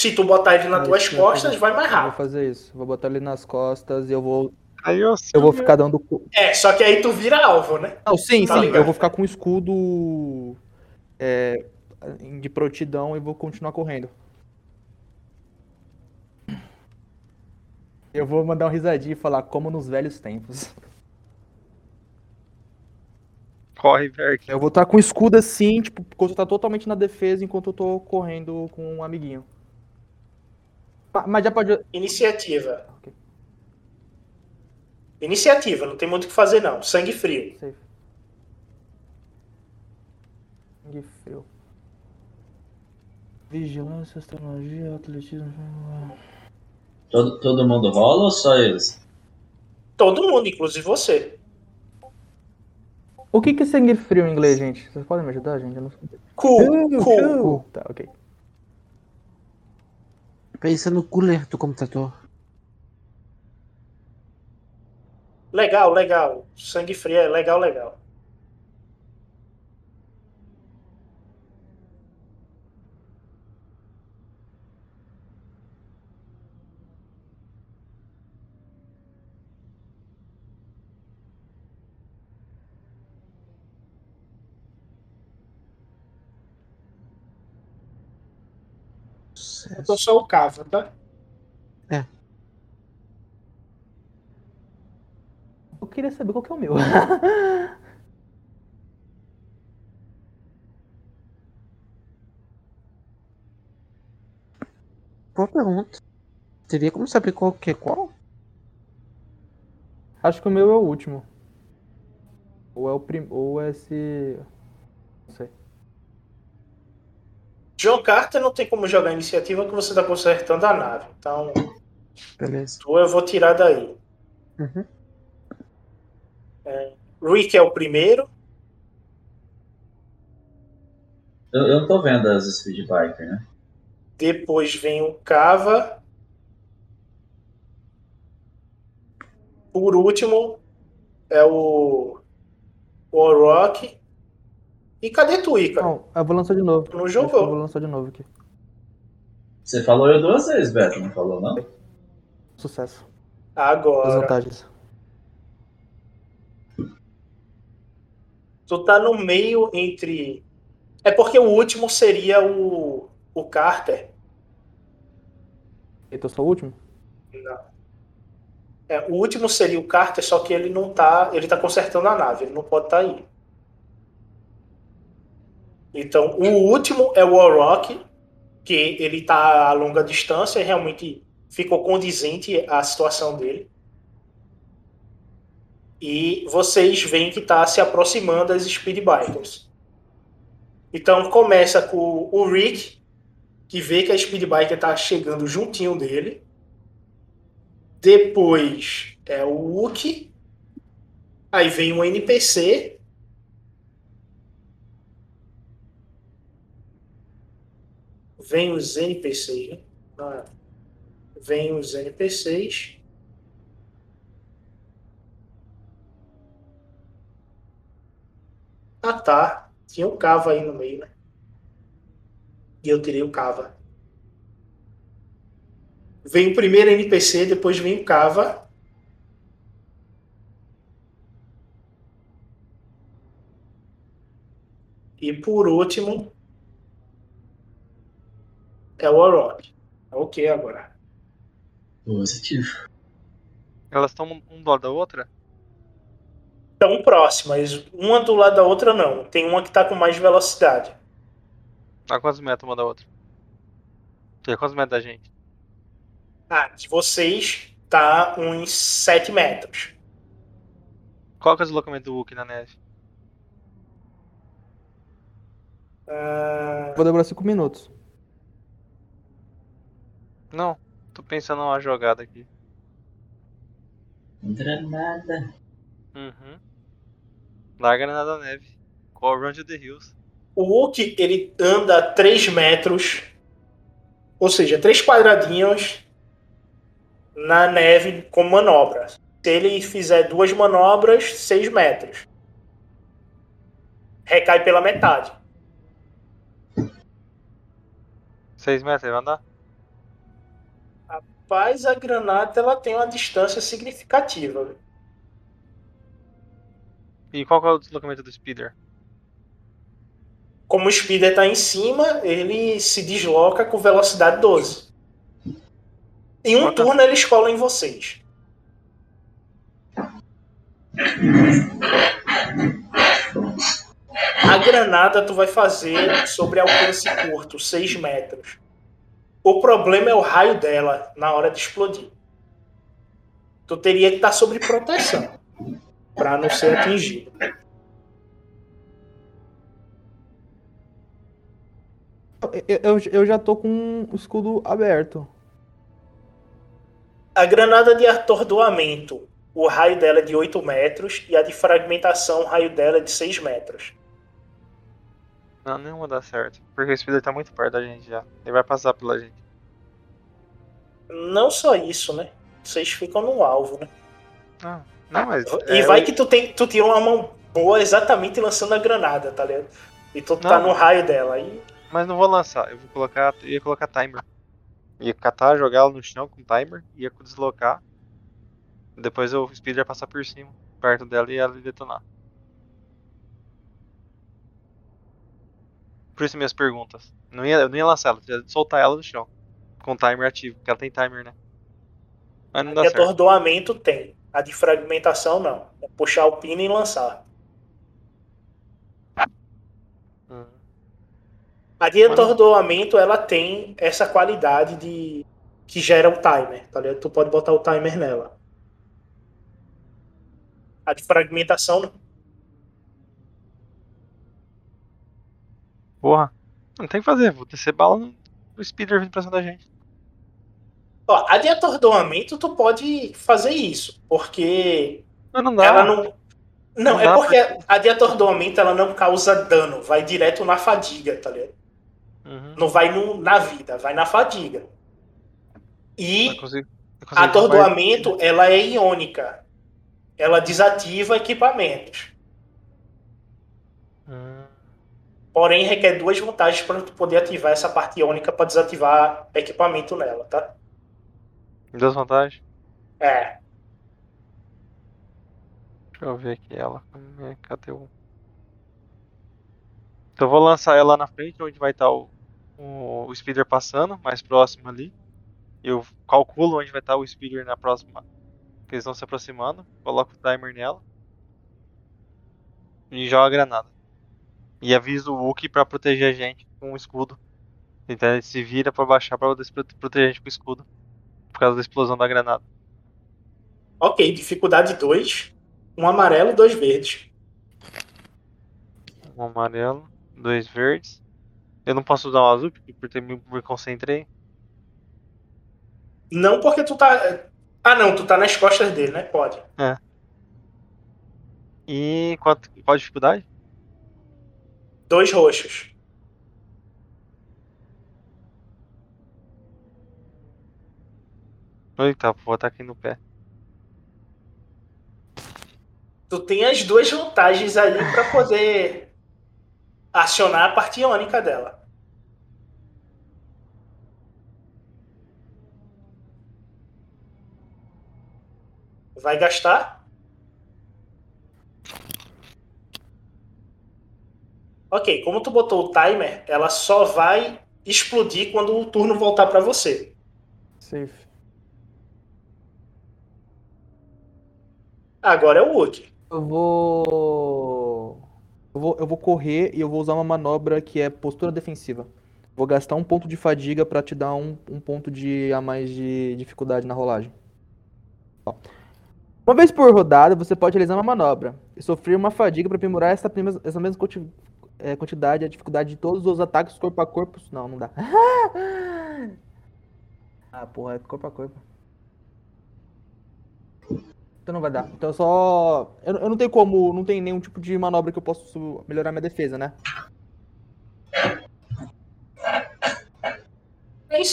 Se tu botar ele nas tuas eu costas, vai mais Eu Vou rápido. fazer isso. Vou botar ele nas costas e eu vou. Aí eu, Eu vou ficar dando. É, só que aí tu vira alvo, né? Não, sim, Tá sim. ligado. Eu vou ficar com o escudo é, de prontidão e vou continuar correndo. Eu vou mandar uma risadinha e falar como nos velhos tempos. corre, Berk. Eu vou estar com o escudo assim, tipo, enquanto tá totalmente na defesa, enquanto eu tô correndo com um amiguinho. Ma- Mas já pode. Iniciativa. Ok. Iniciativa, não tem muito o que fazer não. Sangue frio. Safe. Sangue frio. Vigilância, astrologia, atletismo. Todo, todo mundo rola ou só eles? Todo mundo, inclusive você. O que que é sangue frio em inglês, gente? Vocês podem me ajudar, gente? Eu não sei. Cool, cool. Tá, ok. Pensa no cooler do computador. Legal, legal. Sangue frio é legal, legal. Eu tô só o cava, tá? Eu queria saber qual que é o meu. (laughs) Boa pergunta. Teria como saber qual que é qual? Acho que o meu é o último. Ou é o prim... Ou é esse. Não sei. John Carter não tem como jogar iniciativa que você tá consertando a nave. Então, Beleza. tu eu vou tirar daí. Uhum. Rick é o primeiro. Eu, eu não tô vendo as Speed Biker, né? Depois vem o Cava. Por último é o o Orochi. E cadê tu, Ícaro? Não, eu vou lançar de novo. Não Acho que Eu jogou. vou lançar de novo aqui. Você falou eu duas vezes, Beto, não falou não? Sucesso. As Agora. vantagens. Tu tá no meio entre. É porque o último seria o, o Carter. Eu sou o último? É, o último seria o Carter, só que ele não tá. Ele tá consertando a nave, ele não pode estar aí. Então, o último é o Warrock, que ele tá a longa distância e realmente ficou condizente a situação dele. E vocês veem que tá se aproximando das Speed Bikers. Então começa com o Rick, que vê que a Speed Biker tá chegando juntinho dele. Depois é o Wookie. Aí vem um NPC. Vem os NPCs, né? Ah, Vem os NPCs. Ah tá. Tinha o Cava aí no meio, né? E eu tirei o Cava. Vem o primeiro NPC, depois vem o Cava. E por último é o Orochi. Ok agora. Positivo. Elas estão um do lado da outra? Estão próximas, uma do lado da outra não. Tem uma que tá com mais velocidade. A quantos metros uma da outra? Tem quantos metros da gente? Ah, de vocês tá uns 7 metros. Qual que é o deslocamento do Wookie na neve? Ah, Vou demorar 5 minutos. Não, tô pensando numa jogada aqui. Granada. Uhum. Larga na da neve. Call Run to the Hills. O Hulk, ele anda 3 metros, ou seja, 3 quadradinhos na neve com manobra. Se ele fizer duas manobras, 6 metros. Recai pela metade. 6 metros, ele vai andar? Rapaz, a granada ela tem uma distância significativa. E qual é o deslocamento do Speeder? Como o speeder tá em cima, ele se desloca com velocidade 12. Em um turno ele escola em vocês. A granada tu vai fazer sobre alcance curto, 6 metros. O problema é o raio dela na hora de explodir. Tu teria que estar sobre proteção para não ser atingido. Eu, eu, eu já tô com o escudo aberto. A granada de atordoamento, o raio dela é de 8 metros e a de fragmentação, o raio dela é de 6 metros. Não, nenhuma dá certo. Porque o Speeder tá muito perto da gente já. Ele vai passar pela gente. Não só isso, né? Vocês ficam no alvo, né? Não, não mas. E é, vai eu- que tu, tem, tu tira uma mão boa exatamente lançando a granada, tá ligado? E tu tá Não. no raio dela. Aí Mas não vou lançar. Eu vou colocar. Eu ia colocar timer. Ia catar, jogar ela no chão com timer, ia deslocar. Depois o Speeder ia passar por cima, perto dela e ela ia detonar. Por isso minhas perguntas. Não ia, eu não ia lançar ela, ia soltar ela no chão. Com timer ativo, porque ela tem timer, né? Mas não a dá de certo. atordoamento tem. A de fragmentação não. É puxar o pino e lançar. Hum. A de atordoamento ela tem essa qualidade de que gera o timer, tá ligado? Tu pode botar o timer nela. A de fragmentação não. Porra. Não tem que fazer, vou descer bala no, Speeder vindo pra cima da gente. Ó, a de atordoamento tu pode fazer isso, porque Mas não dá. ela não. Não, Não é dá porque a de atordoamento ela não causa dano, vai direto na fadiga, tá ligado? Uhum. Não vai no- na vida, vai na fadiga. E Não consigo- não consigo a atordoamento ela é iônica. Ela desativa equipamentos. Hum. Porém, requer duas vantagens para tu poder ativar essa parte iônica para desativar equipamento nela, tá? Duas vantagens. É. Deixa eu ver aqui ela. Hum, Cadê o. Então eu vou lançar ela na frente, onde vai estar o, o, o speeder passando, mais próximo ali. Eu calculo onde vai estar o speeder na próxima. Que eles estão se aproximando. Coloco o timer nela. E jogo a granada. E aviso o Wookie pra proteger a gente com o escudo. Então ele se vira pra baixar prote- proteger a gente com o escudo. Por causa da explosão da granada. Ok, dificuldade 2. Um amarelo e dois verdes. Um amarelo, dois verdes. Eu não posso usar um azul porque me, me concentrei. Não porque tu tá. Ah, não, tu tá nas costas dele, né? Pode. É. E quanto, qual a dificuldade? Dois roxos. Eita, vou botar aqui no pé. Tu tem as duas vantagens ali para poder acionar a parte iônica dela. Vai gastar? Ok, como tu botou o timer, ela só vai explodir quando o turno voltar para você. Safe. Agora é o Wook. Eu vou... eu vou. Eu vou correr e eu vou usar uma manobra que é postura defensiva. Vou gastar um ponto de fadiga pra te dar um, um ponto de a mais de dificuldade na rolagem. Ó. Uma vez por rodada, você pode realizar uma manobra e sofrer uma fadiga para aprimorar essa, prima- essa mesma é, quantidade, a dificuldade de todos os ataques corpo a corpo. Não, não dá. (laughs) Ah, porra, é corpo a corpo. Então não vai dar. Então eu só. Eu, eu não tenho como. Não tem nenhum tipo de manobra que eu possa melhorar minha defesa, né? Tem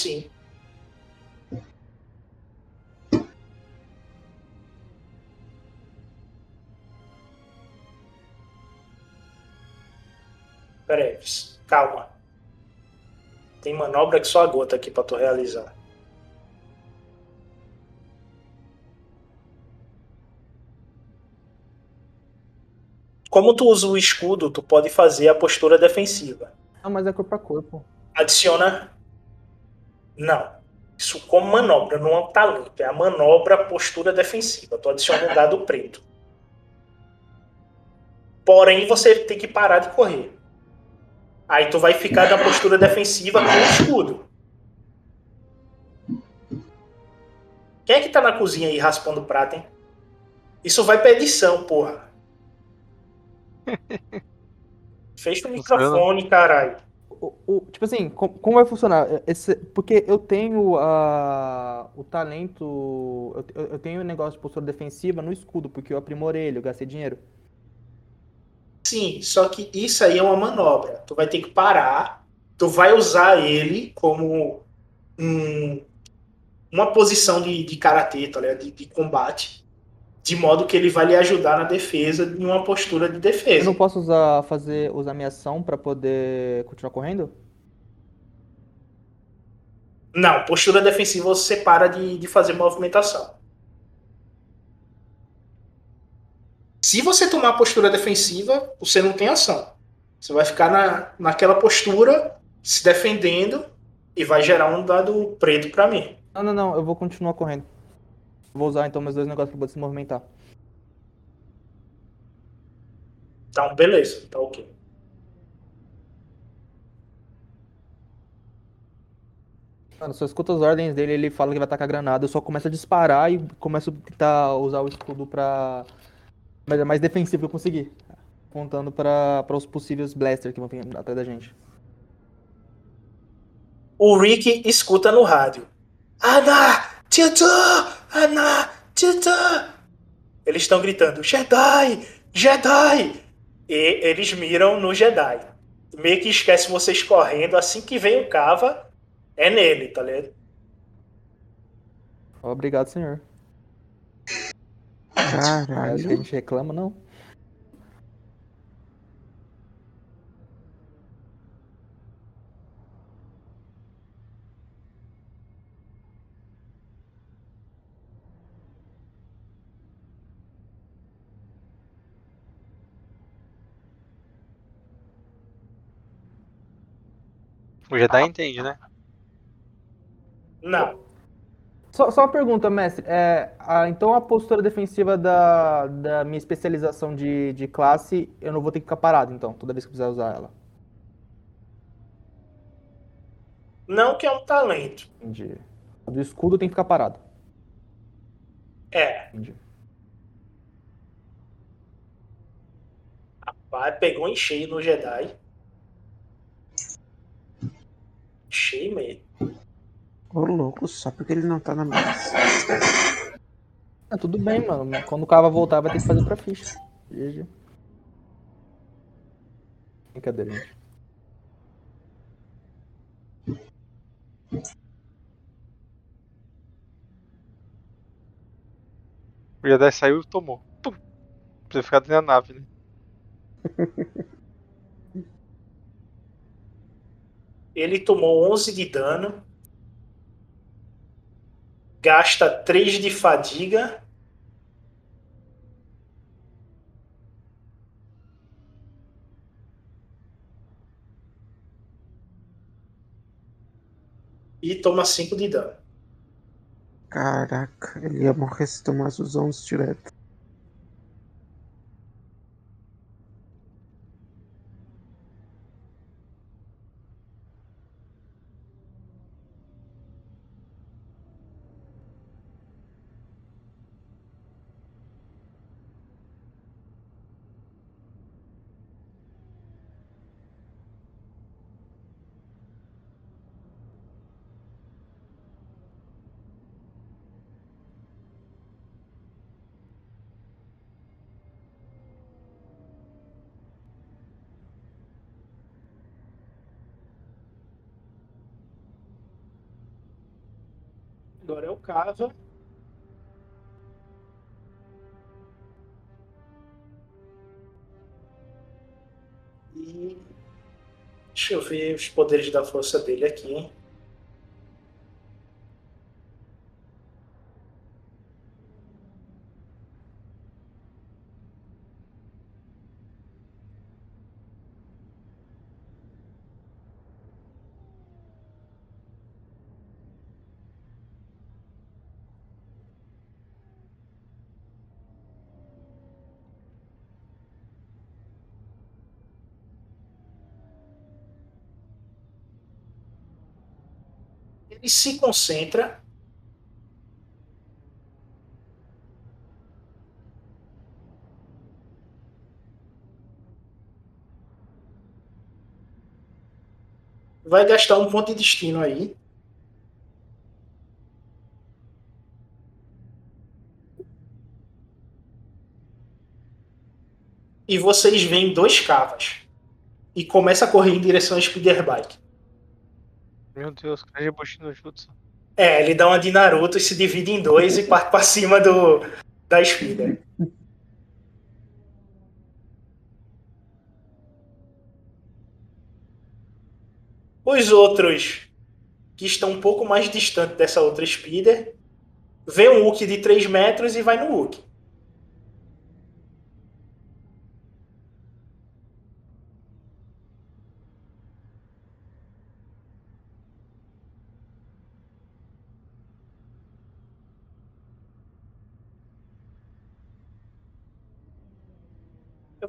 sim. Peraí, calma. Tem manobra que só a gota aqui pra tu realizar. Como tu usa o escudo, tu pode fazer a postura defensiva. Ah, mas é corpo a corpo. Adiciona. Não. Isso como manobra, não é um talento. É a manobra postura defensiva. Tu adiciona um dado preto. Porém, você tem que parar de correr. Aí tu vai ficar na postura defensiva com o escudo. Quem é que tá na cozinha aí raspando prato, hein? Isso vai pra edição, porra. (laughs) Fecha o microfone, caralho. O, o- tipo assim, com- como, vai funcionar? Esse- porque eu tenho a, o talento. Eu, eu- eu tenho o negócio de postura defensiva no escudo, porque eu aprimorei ele, eu gastei dinheiro. Sim, só que isso aí é uma manobra. Tu vai ter que parar. Tu vai usar ele como um- uma posição de, de karatê, tá ligado? De, de combate. De modo que ele vai lhe ajudar na defesa em uma postura de Eu defesa. não posso usar, fazer, usar minha ação pra poder continuar correndo? Não, postura defensiva você para de, de fazer movimentação. Se você tomar postura defensiva, você não tem ação. Você vai ficar na, naquela postura, se defendendo, e vai gerar um dado preto pra mim. Não, não, não, eu vou continuar correndo. Vou usar então meus dois negócios pra poder se movimentar. Então, beleza, tá ok. Mano, só escuta as ordens dele, ele fala que vai tacar granada, eu só começo a disparar e começo a tentar usar o escudo pra. Mas é mais defensivo que eu conseguir. Apontando pra, pra os possíveis blasters que vão vir atrás da gente. O Rick escuta no rádio. Ana! Tito! Ana! Tito! Eles estão gritando: Jedi! Jedi! E eles miram no Jedi. Meio que esquece vocês correndo. Assim que vem o Cava, é nele, tá ligado? Obrigado, senhor. Caralho. Que a gente reclama, não. O Jedi entende, né? Não. Só, só uma pergunta, mestre. É, a- então a postura defensiva da, da minha especialização de, de classe, eu não vou ter que ficar parado, então, toda vez que eu precisar usar ela. Não que é um talento. Entendi. A do escudo tem que ficar parado. É. Entendi. Rapaz, pegou em cheio no Jedi. Cheio mesmo. Ô louco, só porque ele não tá na mesa. Ah, tudo bem, mano. Quando o Cava voltar, vai ter que fazer pra ficha. GG. Brincadeira, gente. O Jedi saiu e tomou. Pum. Pra ficar dentro da nave, né? Ele tomou 11 de dano. Gasta 3 de fadiga. E toma 5 de dano. Caraca, ele ia morrer se tomasse os 11 direto. E. Deixa eu ver os poderes da força dele aqui. hein? Ele se concentra. Vai gastar um ponto de destino aí. E vocês veem dois cavas. E começa a correr em direção ao Speeder Bike. Meu Deus, Kagebushi no Jutsu. É, ele dá uma de Naruto e se divide em dois e parte pra cima do, da Speeder. Os outros, que estão um pouco mais distantes dessa outra Speeder, vê um Wookie de 3 metros e vai no Wookie.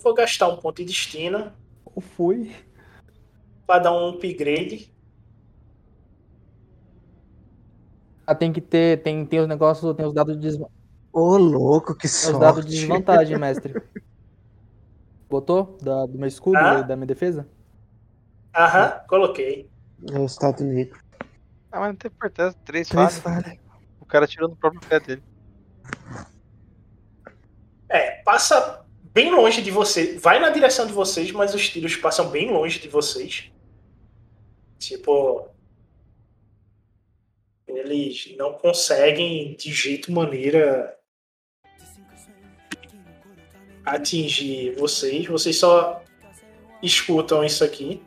Vou gastar um ponto de destino Eu fui. para dar um upgrade. Ah, tem que ter, tem, tem os negócios, tem os dados de desvantagem. Ô, louco, que Os dados de sorte. desvantagem, mestre. (laughs) Botou? Da- do meu escudo Ah. e da minha defesa? Aham, coloquei. É o estado negro. Ah, mas não tem importância. Três, Três falhas. falhas. O cara tirou no próprio pé dele. É, passa bem longe de você. Vai na direção de vocês, mas os tiros passam bem longe de vocês. Tipo. Eles não conseguem de jeito maneira atingir vocês. Vocês só escutam isso aqui.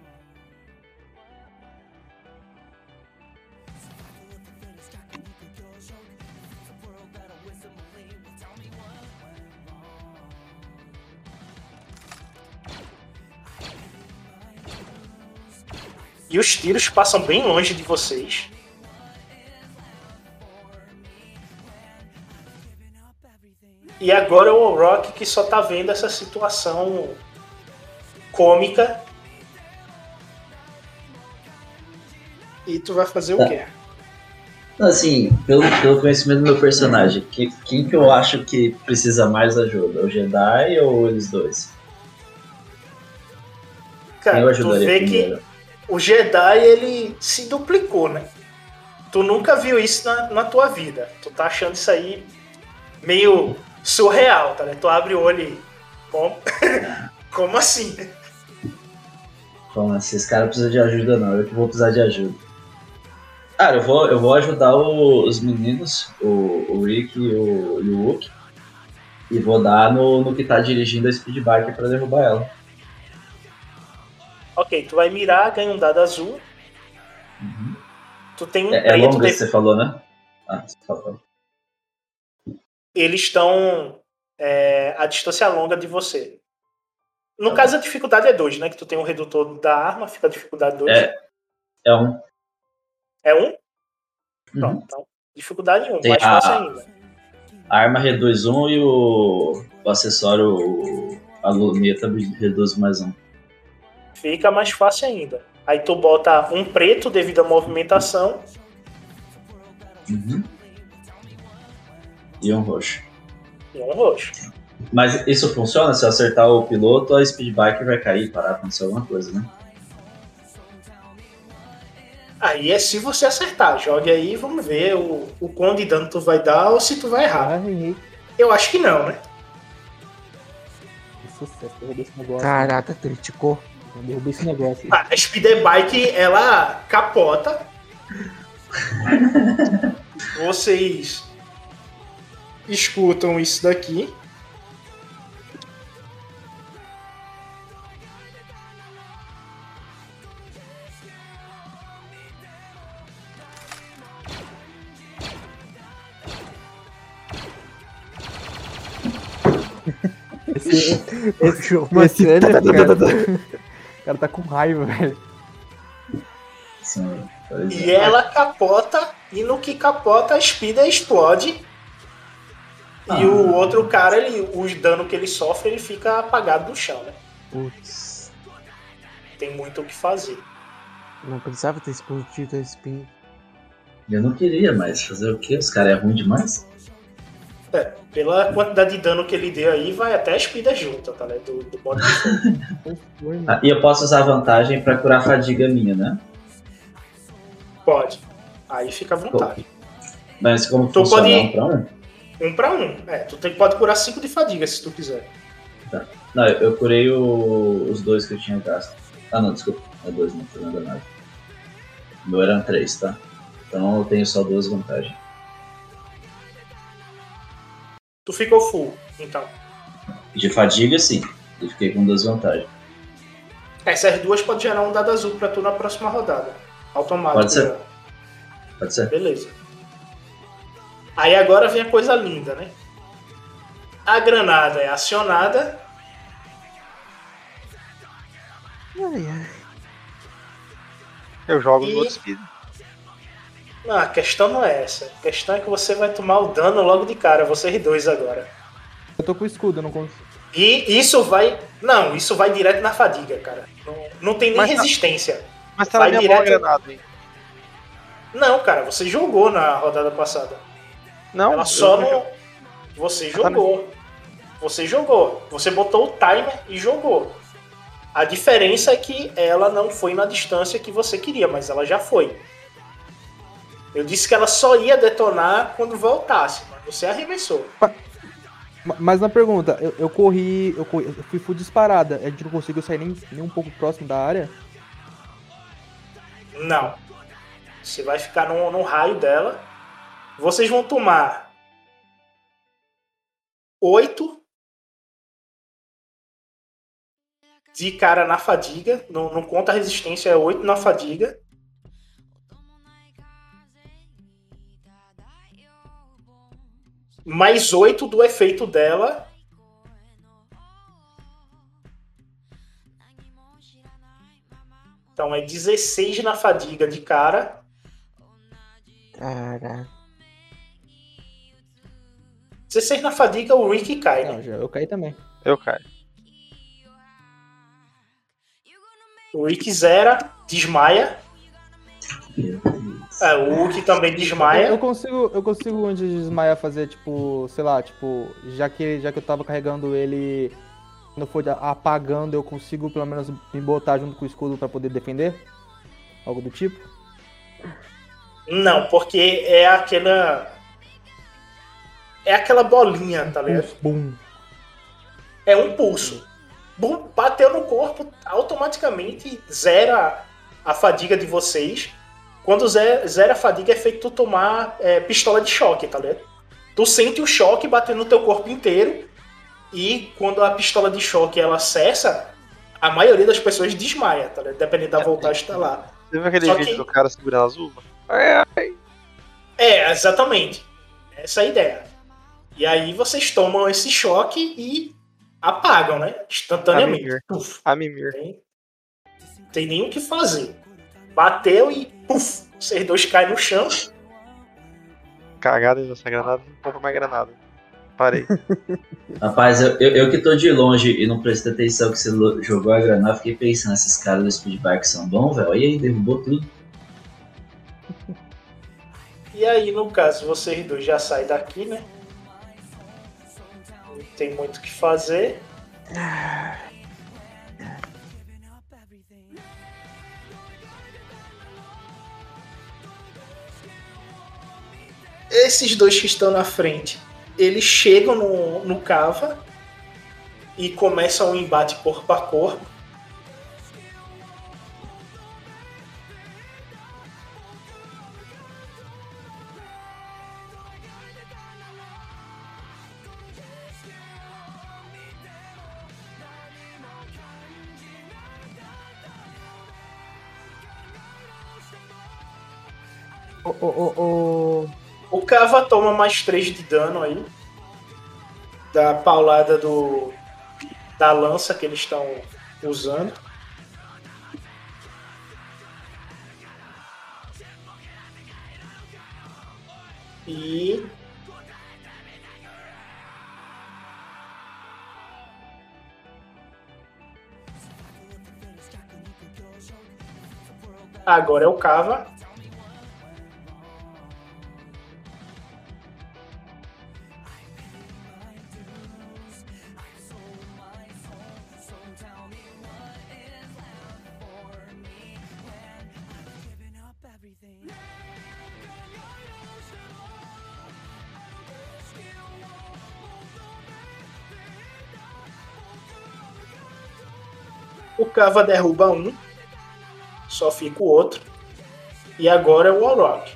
E os tiros passam bem longe de vocês. E agora é o Rock que só tá vendo essa situação cômica. E tu vai fazer o Tá. quê? Assim, pelo, pelo conhecimento do meu personagem, que- quem que eu acho que precisa mais ajuda? O Jedi ou eles dois? Cara, tu vê primeiro? que o Jedi ele se duplicou, né? Tu nunca viu isso na, na tua vida. Tu tá achando isso aí meio surreal, tá? Né? Tu abre o olho e. Como, (laughs) Como assim? Como assim? Esse cara precisa de ajuda não, eu que vou precisar de ajuda. Cara, eu vou, eu vou ajudar o- os meninos, o, o Rick e o, e o Wook, e vou dar no, no que tá dirigindo a speed bike pra derrubar ela. Ok, tu vai mirar, ganha um dado azul. Tu tem um É, é preto. longa de- que você falou, né? Ah, você falou. Eles estão é, a distância longa de você. No caso, a dificuldade é 2, né? Que tu tem um redutor da arma, fica a dificuldade 2. É, é um. É um? Pronto, então. Dificuldade 1, um, Tem mais a- fácil ainda. A arma reduz um e o, o acessório, o- a luneta reduz mais um. Fica mais fácil ainda. Aí tu bota um preto devido à movimentação. Uhum. E um roxo. e um roxo. Mas isso funciona? Se eu acertar o piloto, a speed bike vai cair, parar, acontecer alguma coisa, né? Aí é se você acertar. Jogue aí e vamos ver o, o quão de dano tu vai dar ou se tu vai errar. Eu acho que não, né? Negócio. Caraca, criticou. Eu derrubei esse negócio. A Speeder Bike, ela capota. Vocês escutam isso daqui. Esse, (laughs) esse, esse é- cara, (laughs) o cara tá com raiva, velho. Sim, E é. ela capota, e no que capota, a Spida explode. E o outro cara, ele, os danos que ele sofre, ele fica apagado no chão, né? Putz, Tem muito o que fazer. não precisava ter explodido a espinha. Eu não queria, mas fazer o quê? Os caras é ruim demais? É, pela quantidade de dano que ele deu aí, vai até a Spida junta, tá ligado? Do, do modo de fogo. Ah, e eu posso usar a vantagem pra curar a fadiga minha, né? Pode. Aí fica à vontade. Mas como Tu funciona pode- um pra um? Um pra um. É, tu tem, pode curar 5 de fadiga se tu quiser. Não, eu, eu curei o- os dois que eu tinha gasto. Ah não, desculpa. É dois, não, tô enganado. O meu eram três, tá? Então eu tenho só duas vantagens. Tu ficou full, então. De fadiga, sim. Eu fiquei com duas vantagens. Essas duas pode gerar um dado azul pra tu na próxima rodada. Automático. Pode ser. já. Pode ser? Beleza. Aí agora vem a coisa linda, né? A granada é acionada. Ai, ai. Eu jogo E- no outro speed. Não, a questão não é essa. A questão é que você vai tomar o dano logo de cara, vocês dois agora. Eu tô com escudo, eu não consigo. E isso vai. Não, isso vai direto na fadiga, cara. Não, não tem nem Mas tá- resistência. Mas tá na Vai minha mão a direto- granada, hein? Não, cara, você jogou na rodada passada. Não, Ela só eu- não. Você Tá jogou. Você jogou. Você botou o timer e jogou. A diferença é que ela não foi na distância que você queria, mas ela já foi. Eu disse que ela só ia detonar quando voltasse, mas você arremessou. Ma- Mas na pergunta, eu, eu corri, eu corri, eu fui full disparada. A gente não conseguiu sair nem, nem um pouco próximo da área. Não. Você vai ficar no, no raio dela. Vocês vão tomar oito de cara na fadiga. Não, não conta a resistência, é oito na fadiga. Mais oito do efeito dela. Então é 16 na fadiga de cara. Caraca. 16 na fadiga, o Rick cai, né? Não, eu caí também. Eu caio. O Rick zera, desmaia. É, o Hulk também Eu, desmaia. eu consigo, eu consigo antes de desmaiar fazer tipo, sei lá, tipo, já que já que eu tava carregando ele, quando eu for apagando, eu consigo pelo menos me botar junto com o escudo pra poder defender? Algo do tipo? Não, porque é aquela. É aquela bolinha, tá ligado? Bum. É um pulso. Bum, bateu no corpo, automaticamente zera a fadiga de vocês. Quando ze- zera a fadiga é feito tu tomar é, pistola de choque, tá ligado? Tu sente o choque batendo no teu corpo inteiro. E quando a pistola de choque ela cessa, a maioria das pessoas desmaia, tá ligado? Dependendo da voltagem que tá lá. Você viu aquele Só vídeo que- do cara segurando as uvas? É, é. É, exatamente. Essa é a ideia. E aí vocês tomam esse choque e apagam, né? Instantaneamente. A mimir. A mimir. Tem, tem nem o que fazer. Bateu e puf, vocês dois caem no chão. Cagada dessa granada, não compra mais granada. Parei. (laughs) Rapaz, eu, eu, eu que tô de longe e não prestei atenção que você jogou a granada, fiquei pensando, esses caras do Speedbike são bons, velho. E aí, derrubou tudo. E aí, no caso, vocês dois já saem daqui, né? Não tem muito o que fazer. Esses dois que estão na frente, eles chegam no, no cava e começam um embate corpo a corpo. O, o, o, o... O Cava toma mais 3 de dano aí. Da paulada do. Da lança que eles estão usando. E. Agora é o Cava. O Cava derruba um. Só fica o outro. E agora é o Warlock.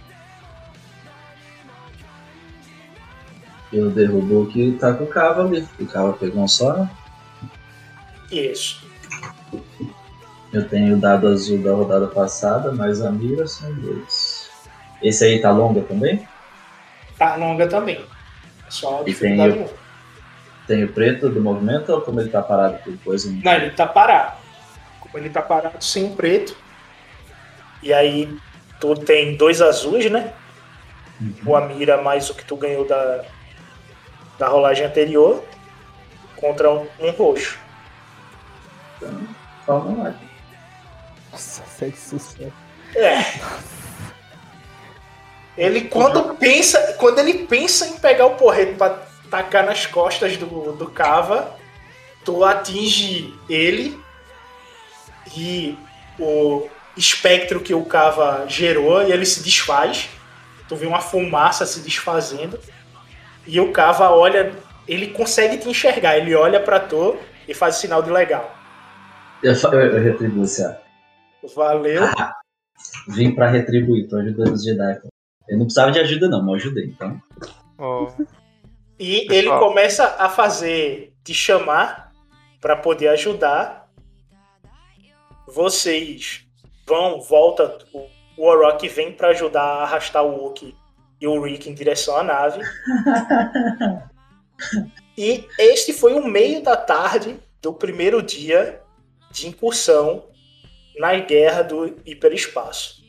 Eu derrubo o que tá com o Cava ali. O Cava pegou um só, né? Isso. Eu tenho o dado azul da rodada passada, mas a mira são dois. Esse aí tá longa também? Tá longa também. É Só E tem o-. Tem o preto do movimento ou como ele tá parado por coisa? Não, ele tá parado. Ele tá parado sem o preto. E aí tu tem dois azuis, né? O Amira mais o que tu ganhou da, da rolagem anterior. Contra um, um roxo. Calma lá. Nossa, sete sucesso. É. Ele quando pensa, quando ele pensa em pegar o porrete pra tacar nas costas do, do Cava, tu atinge ele e o espectro que o Cava gerou e ele se desfaz. Tu vê uma fumaça se desfazendo e o Cava olha, ele consegue te enxergar, ele olha pra tu e faz sinal de legal. Eu, eu, eu retribuo ar. Valeu. Vim pra retribuir, tô ajudando os Jedi. Eu não precisava de ajuda não, mas eu ajudei, então. E Pessoal. ele começa a fazer te chamar para poder ajudar. Vocês vão, volta, o o Warrock vem para ajudar a arrastar o Wookie e o Rick em direção à nave. (laughs) E este foi o meio da tarde do primeiro dia de incursão na guerra do hiperespaço.